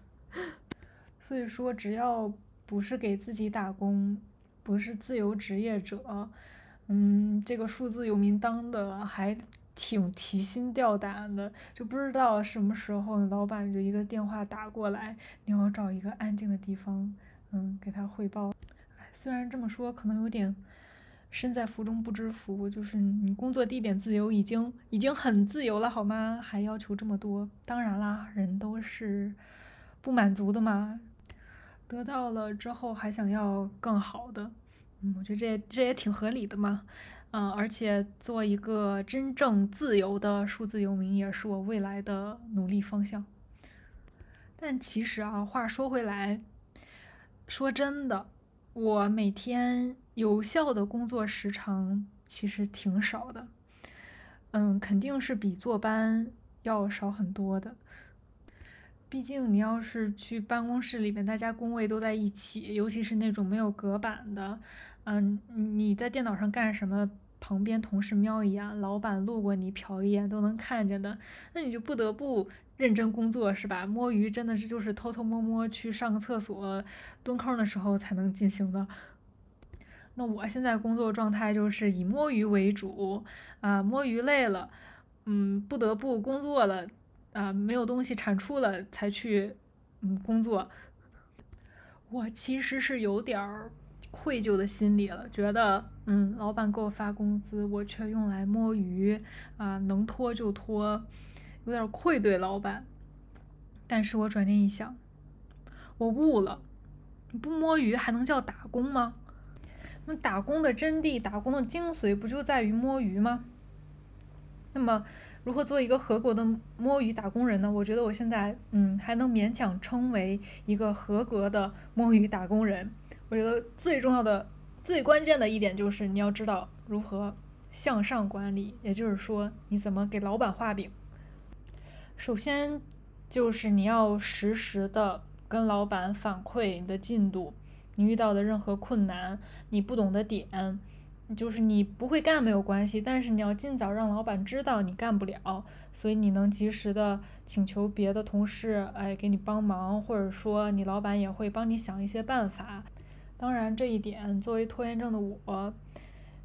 所以说，只要不是给自己打工，不是自由职业者，嗯，这个数字游民当的还。挺提心吊胆的，就不知道什么时候老板就一个电话打过来，你要找一个安静的地方，嗯，给他汇报。虽然这么说可能有点身在福中不知福，就是你工作地点自由已经已经很自由了，好吗？还要求这么多？当然啦，人都是不满足的嘛，得到了之后还想要更好的，嗯，我觉得这这也挺合理的嘛。嗯，而且做一个真正自由的数字游民，也是我未来的努力方向。但其实啊，话说回来，说真的，我每天有效的工作时长其实挺少的。嗯，肯定是比坐班要少很多的。毕竟你要是去办公室里面，大家工位都在一起，尤其是那种没有隔板的，嗯，你在电脑上干什么，旁边同事瞄一眼，老板路过你瞟一眼都能看见的，那你就不得不认真工作，是吧？摸鱼真的是就是偷偷摸摸去上个厕所、蹲坑的时候才能进行的。那我现在工作状态就是以摸鱼为主，啊，摸鱼累了，嗯，不得不工作了。啊，没有东西产出了才去，嗯，工作。我其实是有点儿愧疚的心理了，觉得，嗯，老板给我发工资，我却用来摸鱼，啊，能拖就拖，有点愧对老板。但是我转念一想，我悟了，不摸鱼还能叫打工吗？那打工的真谛，打工的精髓不就在于摸鱼吗？那么。如何做一个合格的摸鱼打工人呢？我觉得我现在，嗯，还能勉强称为一个合格的摸鱼打工人。我觉得最重要的、最关键的一点就是你要知道如何向上管理，也就是说，你怎么给老板画饼。首先就是你要实时的跟老板反馈你的进度，你遇到的任何困难，你不懂的点。就是你不会干没有关系，但是你要尽早让老板知道你干不了，所以你能及时的请求别的同事，哎，给你帮忙，或者说你老板也会帮你想一些办法。当然这一点作为拖延症的我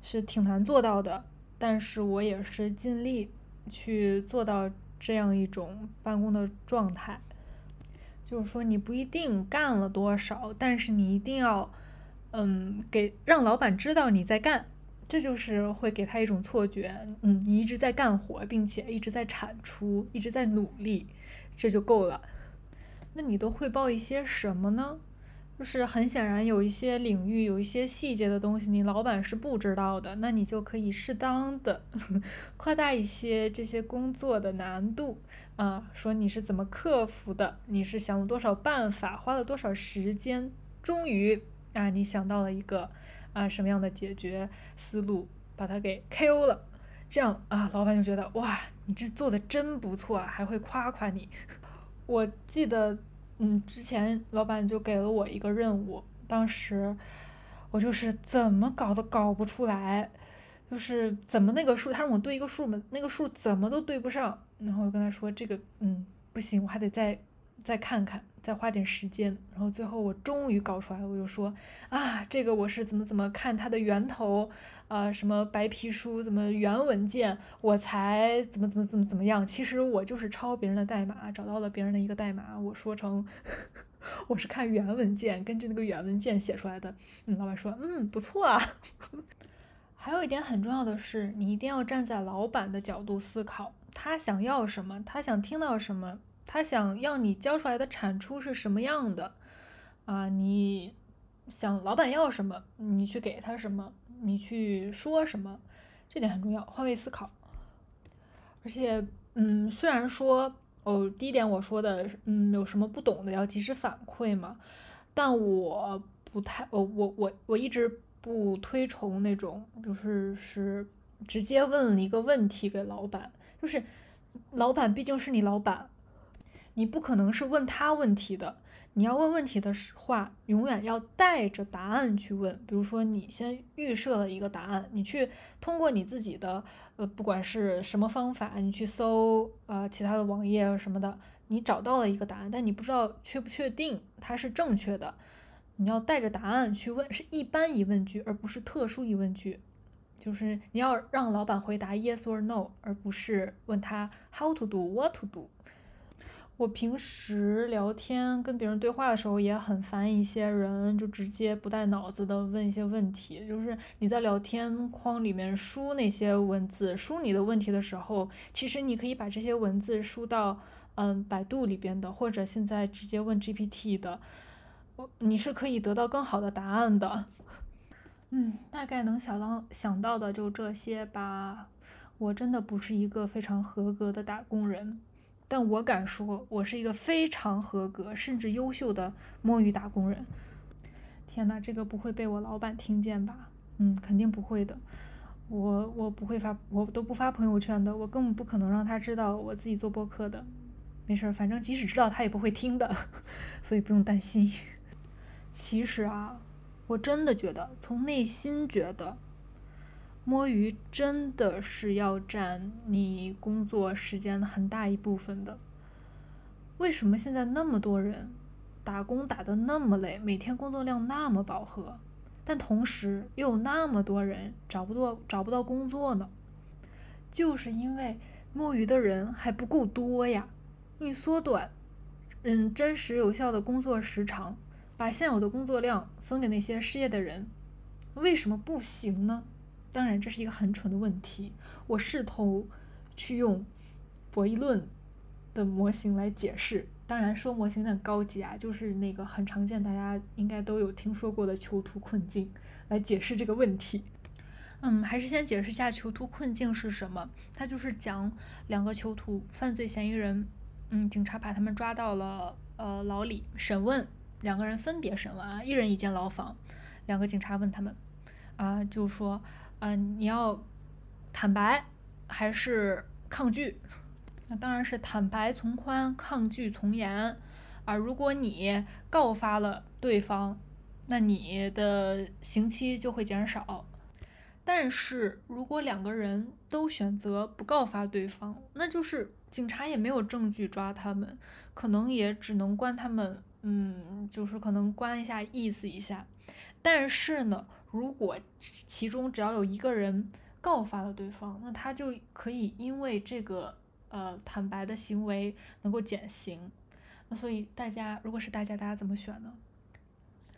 是挺难做到的，但是我也是尽力去做到这样一种办公的状态。就是说你不一定干了多少，但是你一定要，嗯，给让老板知道你在干。这就是会给他一种错觉，嗯，你一直在干活，并且一直在产出，一直在努力，这就够了。那你都汇报一些什么呢？就是很显然有一些领域有一些细节的东西，你老板是不知道的，那你就可以适当的夸 大一些这些工作的难度啊，说你是怎么克服的，你是想了多少办法，花了多少时间，终于啊，你想到了一个。啊，什么样的解决思路把它给 KO 了？这样啊，老板就觉得哇，你这做的真不错，还会夸夸你。我记得，嗯，之前老板就给了我一个任务，当时我就是怎么搞都搞不出来，就是怎么那个数，他让我对一个数嘛，那个数怎么都对不上，然后我跟他说这个，嗯，不行，我还得再再看看。再花点时间，然后最后我终于搞出来了。我就说啊，这个我是怎么怎么看它的源头啊，什么白皮书，怎么原文件，我才怎么怎么怎么怎么样。其实我就是抄别人的代码，找到了别人的一个代码，我说成 我是看原文件，根据那个原文件写出来的。嗯，老板说，嗯，不错啊。还有一点很重要的是，你一定要站在老板的角度思考，他想要什么，他想听到什么。他想要你交出来的产出是什么样的啊？你想老板要什么，你去给他什么，你去说什么，这点很重要。换位思考。而且，嗯，虽然说哦，第一点我说的，嗯，有什么不懂的要及时反馈嘛，但我不太，我我我我一直不推崇那种，就是是直接问一个问题给老板，就是老板毕竟是你老板。你不可能是问他问题的，你要问问题的话，永远要带着答案去问。比如说，你先预设了一个答案，你去通过你自己的呃，不管是什么方法，你去搜呃其他的网页什么的，你找到了一个答案，但你不知道确不确定它是正确的。你要带着答案去问，是一般疑问句，而不是特殊疑问句。就是你要让老板回答 yes or no，而不是问他 how to do，what to do。我平时聊天跟别人对话的时候也很烦一些人，就直接不带脑子的问一些问题。就是你在聊天框里面输那些文字，输你的问题的时候，其实你可以把这些文字输到嗯百度里边的，或者现在直接问 GPT 的，我你是可以得到更好的答案的。嗯，大概能想到想到的就这些吧。我真的不是一个非常合格的打工人。但我敢说，我是一个非常合格甚至优秀的摸鱼打工人。天哪，这个不会被我老板听见吧？嗯，肯定不会的。我我不会发，我都不发朋友圈的，我根本不可能让他知道我自己做播客的。没事儿，反正即使知道他也不会听的，所以不用担心。其实啊，我真的觉得，从内心觉得，摸鱼真的是要占你工作时间很大一部分的。为什么现在那么多人打工打得那么累，每天工作量那么饱和，但同时又有那么多人找不到找不到工作呢？就是因为摸鱼的人还不够多呀。你缩短，嗯，真实有效的工作时长，把现有的工作量分给那些失业的人，为什么不行呢？当然，这是一个很蠢的问题。我试图去用博弈论的模型来解释。当然，说模型有点高级啊，就是那个很常见，大家应该都有听说过的囚徒困境来解释这个问题。嗯，还是先解释一下囚徒困境是什么。它就是讲两个囚徒犯罪嫌疑人。嗯，警察把他们抓到了呃牢里审问，两个人分别审问啊，一人一间牢房。两个警察问他们啊，就说，嗯，你要坦白还是抗拒？那当然是坦白从宽，抗拒从严啊。如果你告发了对方，那你的刑期就会减少。但是如果两个人都选择不告发对方，那就是。警察也没有证据抓他们，可能也只能关他们，嗯，就是可能关一下，意思一下。但是呢，如果其中只要有一个人告发了对方，那他就可以因为这个呃坦白的行为能够减刑。那所以大家如果是大家，大家怎么选呢？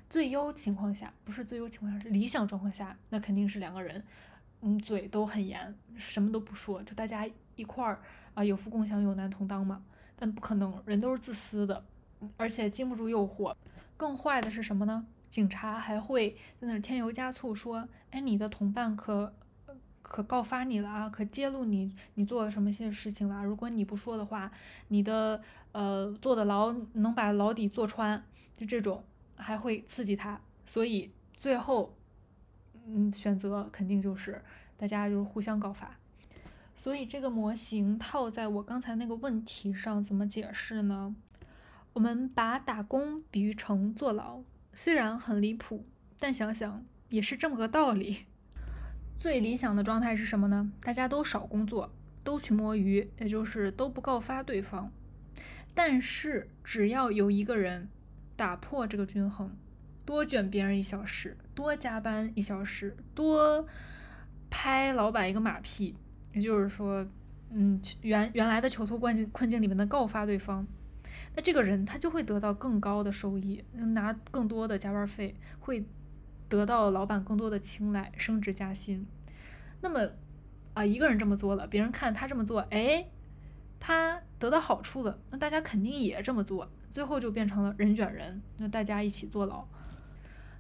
最优情况下，不是最优情况下，是理想状况下，那肯定是两个人，嗯，嘴都很严，什么都不说，就大家一块儿。啊，有福共享，有难同当嘛。但不可能，人都是自私的，而且经不住诱惑。更坏的是什么呢？警察还会在那添油加醋说：“哎，你的同伴可可告发你了啊，可揭露你你做了什么些事情了。如果你不说的话，你的呃坐的牢能把牢底坐穿。”就这种还会刺激他，所以最后嗯选择肯定就是大家就是互相告发。所以这个模型套在我刚才那个问题上怎么解释呢？我们把打工比喻成坐牢，虽然很离谱，但想想也是这么个道理。最理想的状态是什么呢？大家都少工作，都去摸鱼，也就是都不告发对方。但是只要有一个人打破这个均衡，多卷别人一小时，多加班一小时，多拍老板一个马屁。也就是说，嗯，原原来的囚徒困境困境里面的告发对方，那这个人他就会得到更高的收益，拿更多的加班费，会得到老板更多的青睐，升职加薪。那么啊，一个人这么做了，别人看他这么做，哎，他得到好处了，那大家肯定也这么做，最后就变成了人卷人，那大家一起坐牢。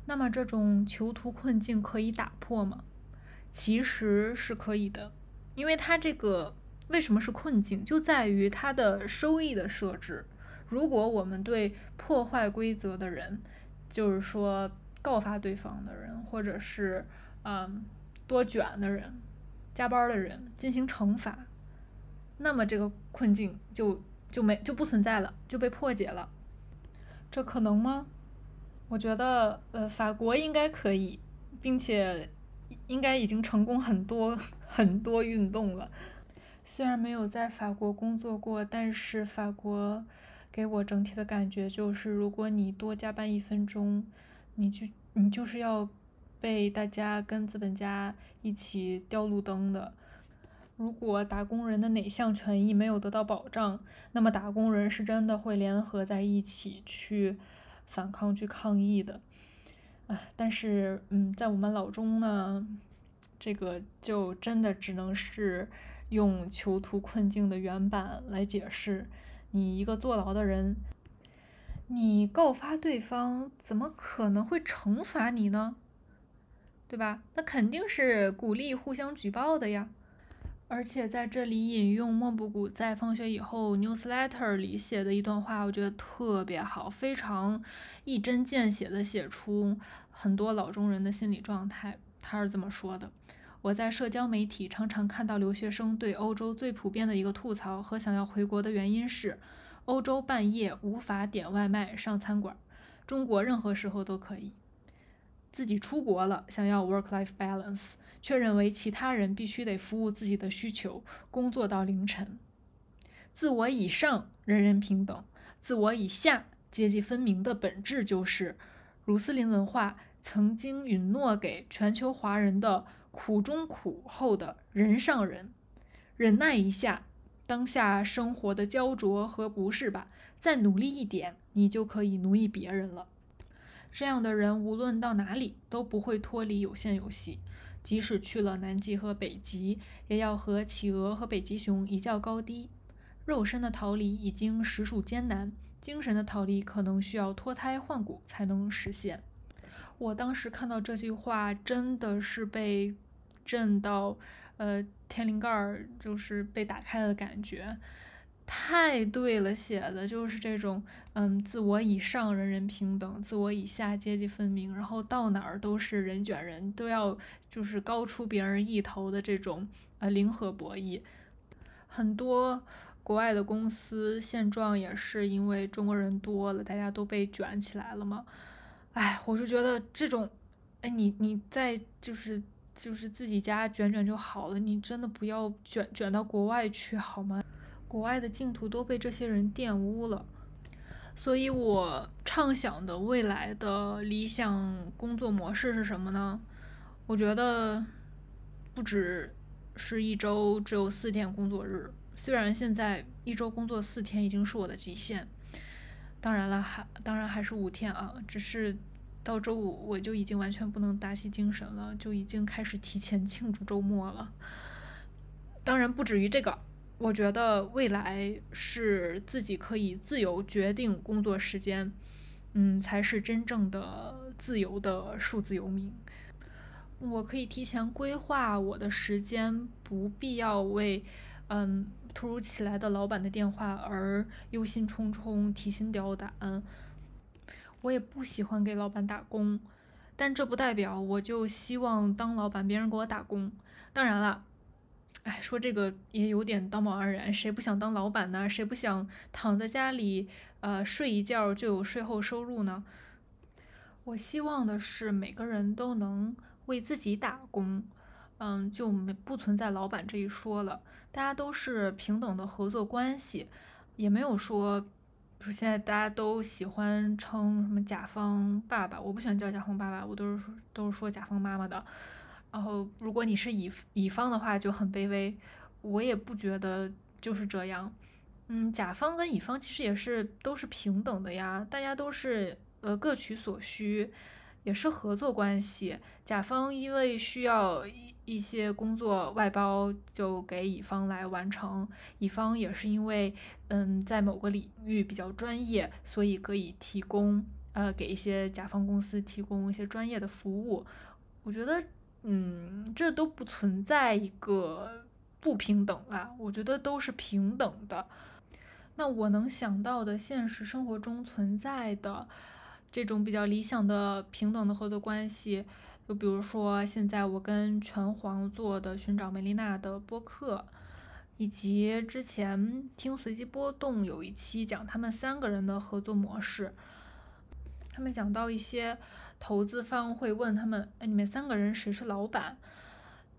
那么这种囚徒困境可以打破吗？其实是可以的。因为它这个为什么是困境，就在于它的收益的设置。如果我们对破坏规则的人，就是说告发对方的人，或者是嗯多卷的人、加班的人进行惩罚，那么这个困境就就没就不存在了，就被破解了。这可能吗？我觉得呃，法国应该可以，并且。应该已经成功很多 很多运动了。虽然没有在法国工作过，但是法国给我整体的感觉就是，如果你多加班一分钟，你就你就是要被大家跟资本家一起吊路灯的。如果打工人的哪项权益没有得到保障，那么打工人是真的会联合在一起去反抗、去抗议的。但是，嗯，在我们老中呢，这个就真的只能是用囚徒困境的原版来解释。你一个坐牢的人，你告发对方，怎么可能会惩罚你呢？对吧？那肯定是鼓励互相举报的呀。而且在这里引用莫布谷在放学以后 newsletter 里写的一段话，我觉得特别好，非常一针见血的写出很多老中人的心理状态。他是这么说的：“我在社交媒体常常看到留学生对欧洲最普遍的一个吐槽和想要回国的原因是，欧洲半夜无法点外卖上餐馆，中国任何时候都可以。自己出国了，想要 work-life balance，却认为其他人必须得服务自己的需求，工作到凌晨。自我以上，人人平等；自我以下，阶级分明的本质就是，卢斯林文化曾经允诺给全球华人的苦中苦后的人上人。忍耐一下当下生活的焦灼和不适吧，再努力一点，你就可以奴役别人了。这样的人无论到哪里都不会脱离有限游戏，即使去了南极和北极，也要和企鹅和北极熊一较高低。肉身的逃离已经实属艰难，精神的逃离可能需要脱胎换骨才能实现。我当时看到这句话，真的是被震到，呃，天灵盖儿就是被打开的感觉。太对了，写的就是这种，嗯，自我以上人人平等，自我以下阶级分明，然后到哪儿都是人卷人，都要就是高出别人一头的这种，呃，零和博弈。很多国外的公司现状也是因为中国人多了，大家都被卷起来了嘛。哎，我就觉得这种，哎，你你在就是就是自己家卷卷就好了，你真的不要卷卷到国外去好吗？国外的净土都被这些人玷污了，所以我畅想的未来的理想工作模式是什么呢？我觉得不只是一周只有四天工作日，虽然现在一周工作四天已经是我的极限，当然了，还当然还是五天啊，只是到周五我就已经完全不能打起精神了，就已经开始提前庆祝周末了。当然不止于这个。我觉得未来是自己可以自由决定工作时间，嗯，才是真正的自由的数字游民。我可以提前规划我的时间，不必要为嗯突如其来的老板的电话而忧心忡忡、提心吊胆。我也不喜欢给老板打工，但这不代表我就希望当老板别人给我打工。当然了。哎，说这个也有点道貌岸然，谁不想当老板呢？谁不想躺在家里，呃，睡一觉就有税后收入呢？我希望的是每个人都能为自己打工，嗯，就没不存在老板这一说了，大家都是平等的合作关系，也没有说，就是现在大家都喜欢称什么甲方爸爸，我不喜欢叫甲方爸爸，我都是都是说甲方妈妈的。然后，如果你是乙乙方的话，就很卑微。我也不觉得就是这样。嗯，甲方跟乙方其实也是都是平等的呀，大家都是呃各取所需，也是合作关系。甲方因为需要一一些工作外包，就给乙方来完成；乙方也是因为嗯在某个领域比较专业，所以可以提供呃给一些甲方公司提供一些专业的服务。我觉得。嗯，这都不存在一个不平等啊，我觉得都是平等的。那我能想到的现实生活中存在的这种比较理想的平等的合作关系，就比如说现在我跟拳皇做的寻找梅丽娜的播客，以及之前听随机波动有一期讲他们三个人的合作模式，他们讲到一些。投资方会问他们：“哎，你们三个人谁是老板？”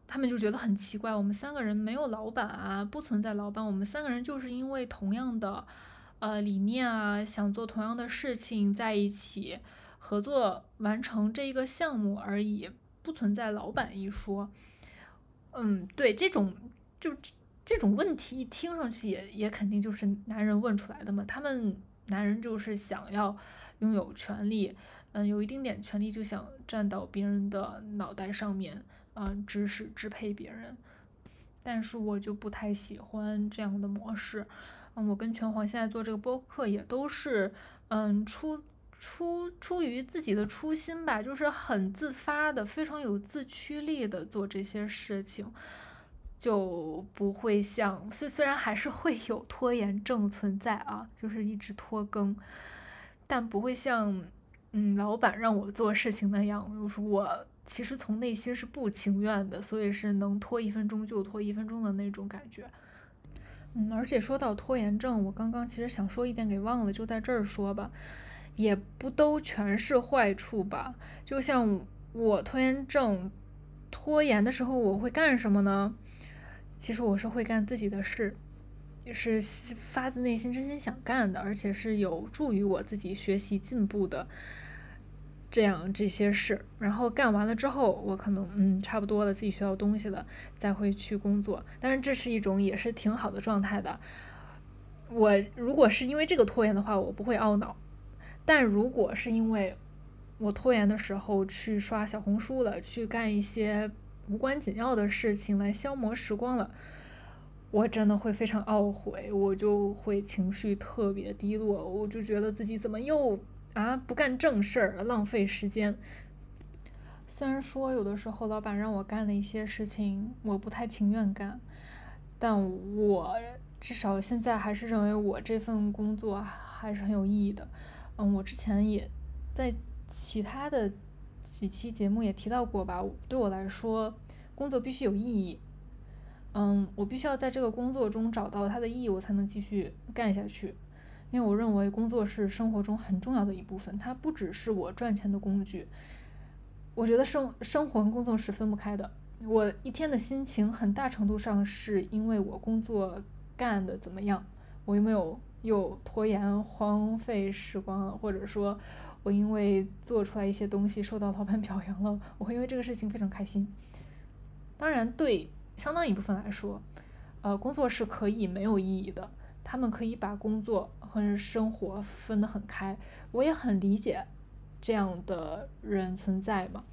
他们就觉得很奇怪，我们三个人没有老板啊，不存在老板。我们三个人就是因为同样的，呃，理念啊，想做同样的事情，在一起合作完成这一个项目而已，不存在老板一说。嗯，对，这种就这种问题一听上去也也肯定就是男人问出来的嘛。他们男人就是想要拥有权利。嗯，有一丁点权利就想站到别人的脑袋上面，嗯，指使支配别人，但是我就不太喜欢这样的模式。我跟拳皇现在做这个播客也都是，嗯，出出出于自己的初心吧，就是很自发的，非常有自驱力的做这些事情，就不会像虽虽然还是会有拖延症存在啊，就是一直拖更，但不会像。嗯，老板让我做事情那样，就是我其实从内心是不情愿的，所以是能拖一分钟就拖一分钟的那种感觉。嗯，而且说到拖延症，我刚刚其实想说一点给忘了，就在这儿说吧，也不都全是坏处吧。就像我拖延症拖延的时候，我会干什么呢？其实我是会干自己的事，也是发自内心真心想干的，而且是有助于我自己学习进步的。这样这些事，然后干完了之后，我可能嗯差不多了，自己学到东西了，再会去工作。但是这是一种也是挺好的状态的。我如果是因为这个拖延的话，我不会懊恼；但如果是因为我拖延的时候去刷小红书了，去干一些无关紧要的事情来消磨时光了，我真的会非常懊悔，我就会情绪特别低落，我就觉得自己怎么又。啊，不干正事儿，浪费时间。虽然说有的时候老板让我干的一些事情，我不太情愿干，但我至少现在还是认为我这份工作还是很有意义的。嗯，我之前也在其他的几期节目也提到过吧，对我来说，工作必须有意义。嗯，我必须要在这个工作中找到它的意义，我才能继续干下去。因为我认为工作是生活中很重要的一部分，它不只是我赚钱的工具。我觉得生生活跟工作是分不开的。我一天的心情很大程度上是因为我工作干的怎么样，我有没有又拖延荒废时光，或者说，我因为做出来一些东西受到老板表扬了，我会因为这个事情非常开心。当然，对相当一部分来说，呃，工作是可以没有意义的。他们可以把工作和生活分得很开，我也很理解这样的人存在嘛。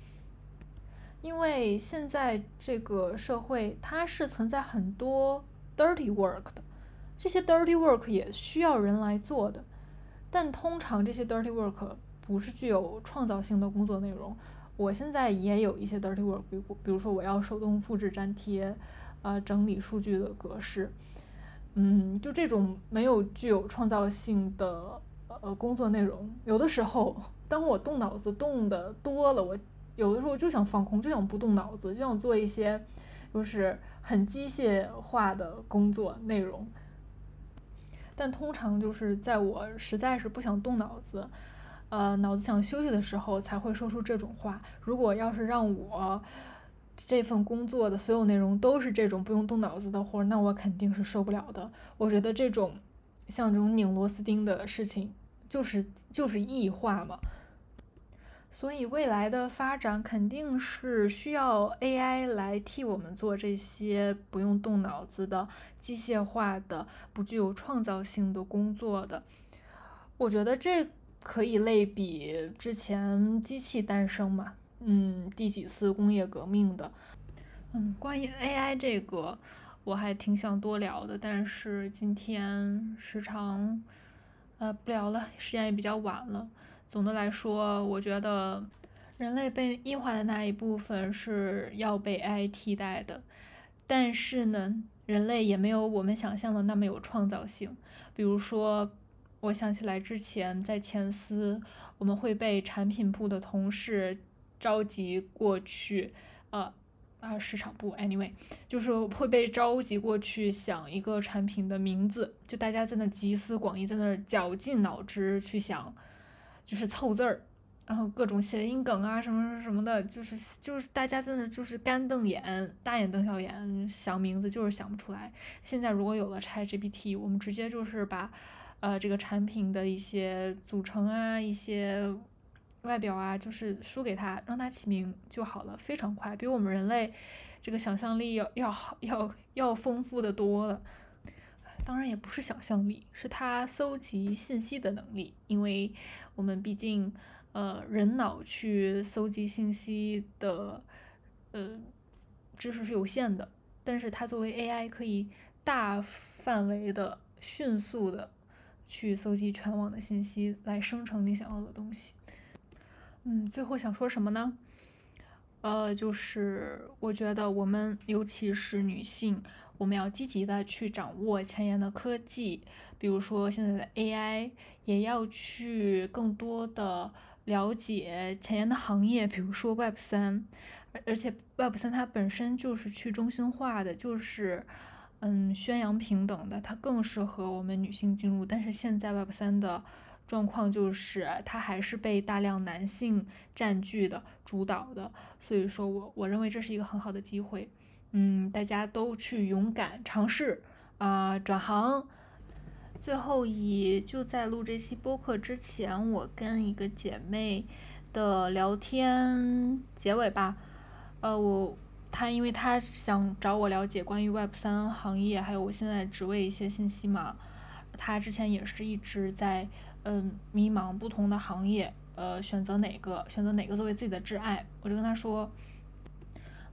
因为现在这个社会，它是存在很多 dirty work 的，这些 dirty work 也需要人来做的。但通常这些 dirty work 不是具有创造性的工作内容。我现在也有一些 dirty work，比如说我要手动复制粘贴，呃，整理数据的格式。嗯，就这种没有具有创造性的呃工作内容，有的时候当我动脑子动的多了，我有的时候就想放空，就想不动脑子，就想做一些就是很机械化的工作内容。但通常就是在我实在是不想动脑子，呃，脑子想休息的时候，才会说出这种话。如果要是让我。这份工作的所有内容都是这种不用动脑子的活，那我肯定是受不了的。我觉得这种像这种拧螺丝钉的事情，就是就是异化嘛。所以未来的发展肯定是需要 AI 来替我们做这些不用动脑子的机械化的、不具有创造性的工作的。我觉得这可以类比之前机器诞生嘛。嗯，第几次工业革命的？嗯，关于 AI 这个，我还挺想多聊的，但是今天时长，呃，不聊了，时间也比较晚了。总的来说，我觉得人类被异化的那一部分是要被 AI 替代的，但是呢，人类也没有我们想象的那么有创造性。比如说，我想起来之前在前司，我们会被产品部的同事。召集过去，呃，啊，市场部，anyway，就是会被召集过去想一个产品的名字，就大家在那集思广益，在那绞尽脑汁去想，就是凑字儿，然后各种谐音梗啊，什么什么什么的，就是就是大家在那就是干瞪眼，大眼瞪小眼想名字，就是想不出来。现在如果有了 ChatGPT，我们直接就是把，呃，这个产品的一些组成啊，一些。外表啊，就是输给他，让他起名就好了，非常快，比我们人类这个想象力要要好，要要丰富的多了。当然也不是想象力，是他搜集信息的能力，因为我们毕竟呃人脑去搜集信息的呃知识是有限的，但是它作为 AI 可以大范围的、迅速的去搜集全网的信息，来生成你想要的东西。嗯，最后想说什么呢？呃，就是我觉得我们尤其是女性，我们要积极的去掌握前沿的科技，比如说现在的 AI，也要去更多的了解前沿的行业，比如说 Web 三，而而且 Web 三它本身就是去中心化的，就是嗯宣扬平等的，它更适合我们女性进入。但是现在 Web 三的状况就是它还是被大量男性占据的主导的，所以说我我认为这是一个很好的机会，嗯，大家都去勇敢尝试啊转行。最后以就在录这期播客之前，我跟一个姐妹的聊天结尾吧。呃，我她因为她想找我了解关于 Web 三行业还有我现在职位一些信息嘛。她之前也是一直在嗯迷茫不同的行业，呃选择哪个选择哪个作为自己的挚爱。我就跟他说，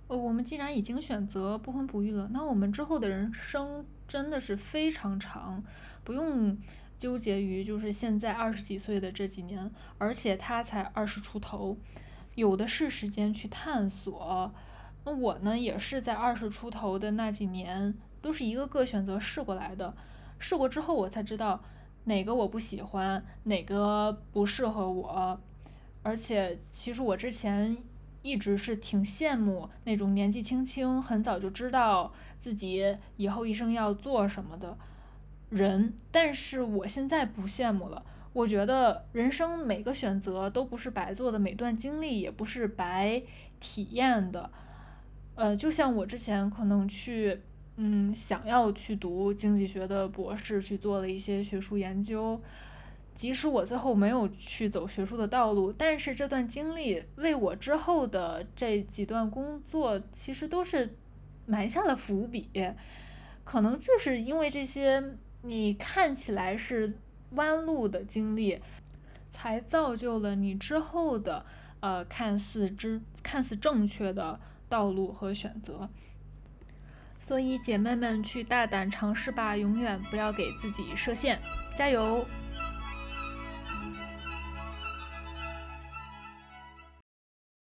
呃我们既然已经选择不婚不育了，那我们之后的人生真的是非常长。不用纠结于就是现在二十几岁的这几年，而且他才二十出头，有的是时间去探索。那我呢，也是在二十出头的那几年，都是一个个选择试过来的。试过之后，我才知道哪个我不喜欢，哪个不适合我。而且，其实我之前一直是挺羡慕那种年纪轻轻、很早就知道自己以后一生要做什么的。人，但是我现在不羡慕了。我觉得人生每个选择都不是白做的，每段经历也不是白体验的。呃，就像我之前可能去，嗯，想要去读经济学的博士，去做了一些学术研究。即使我最后没有去走学术的道路，但是这段经历为我之后的这几段工作，其实都是埋下了伏笔。可能就是因为这些。你看起来是弯路的经历，才造就了你之后的呃看似之看似正确的道路和选择。所以姐妹们去大胆尝试吧，永远不要给自己设限，加油！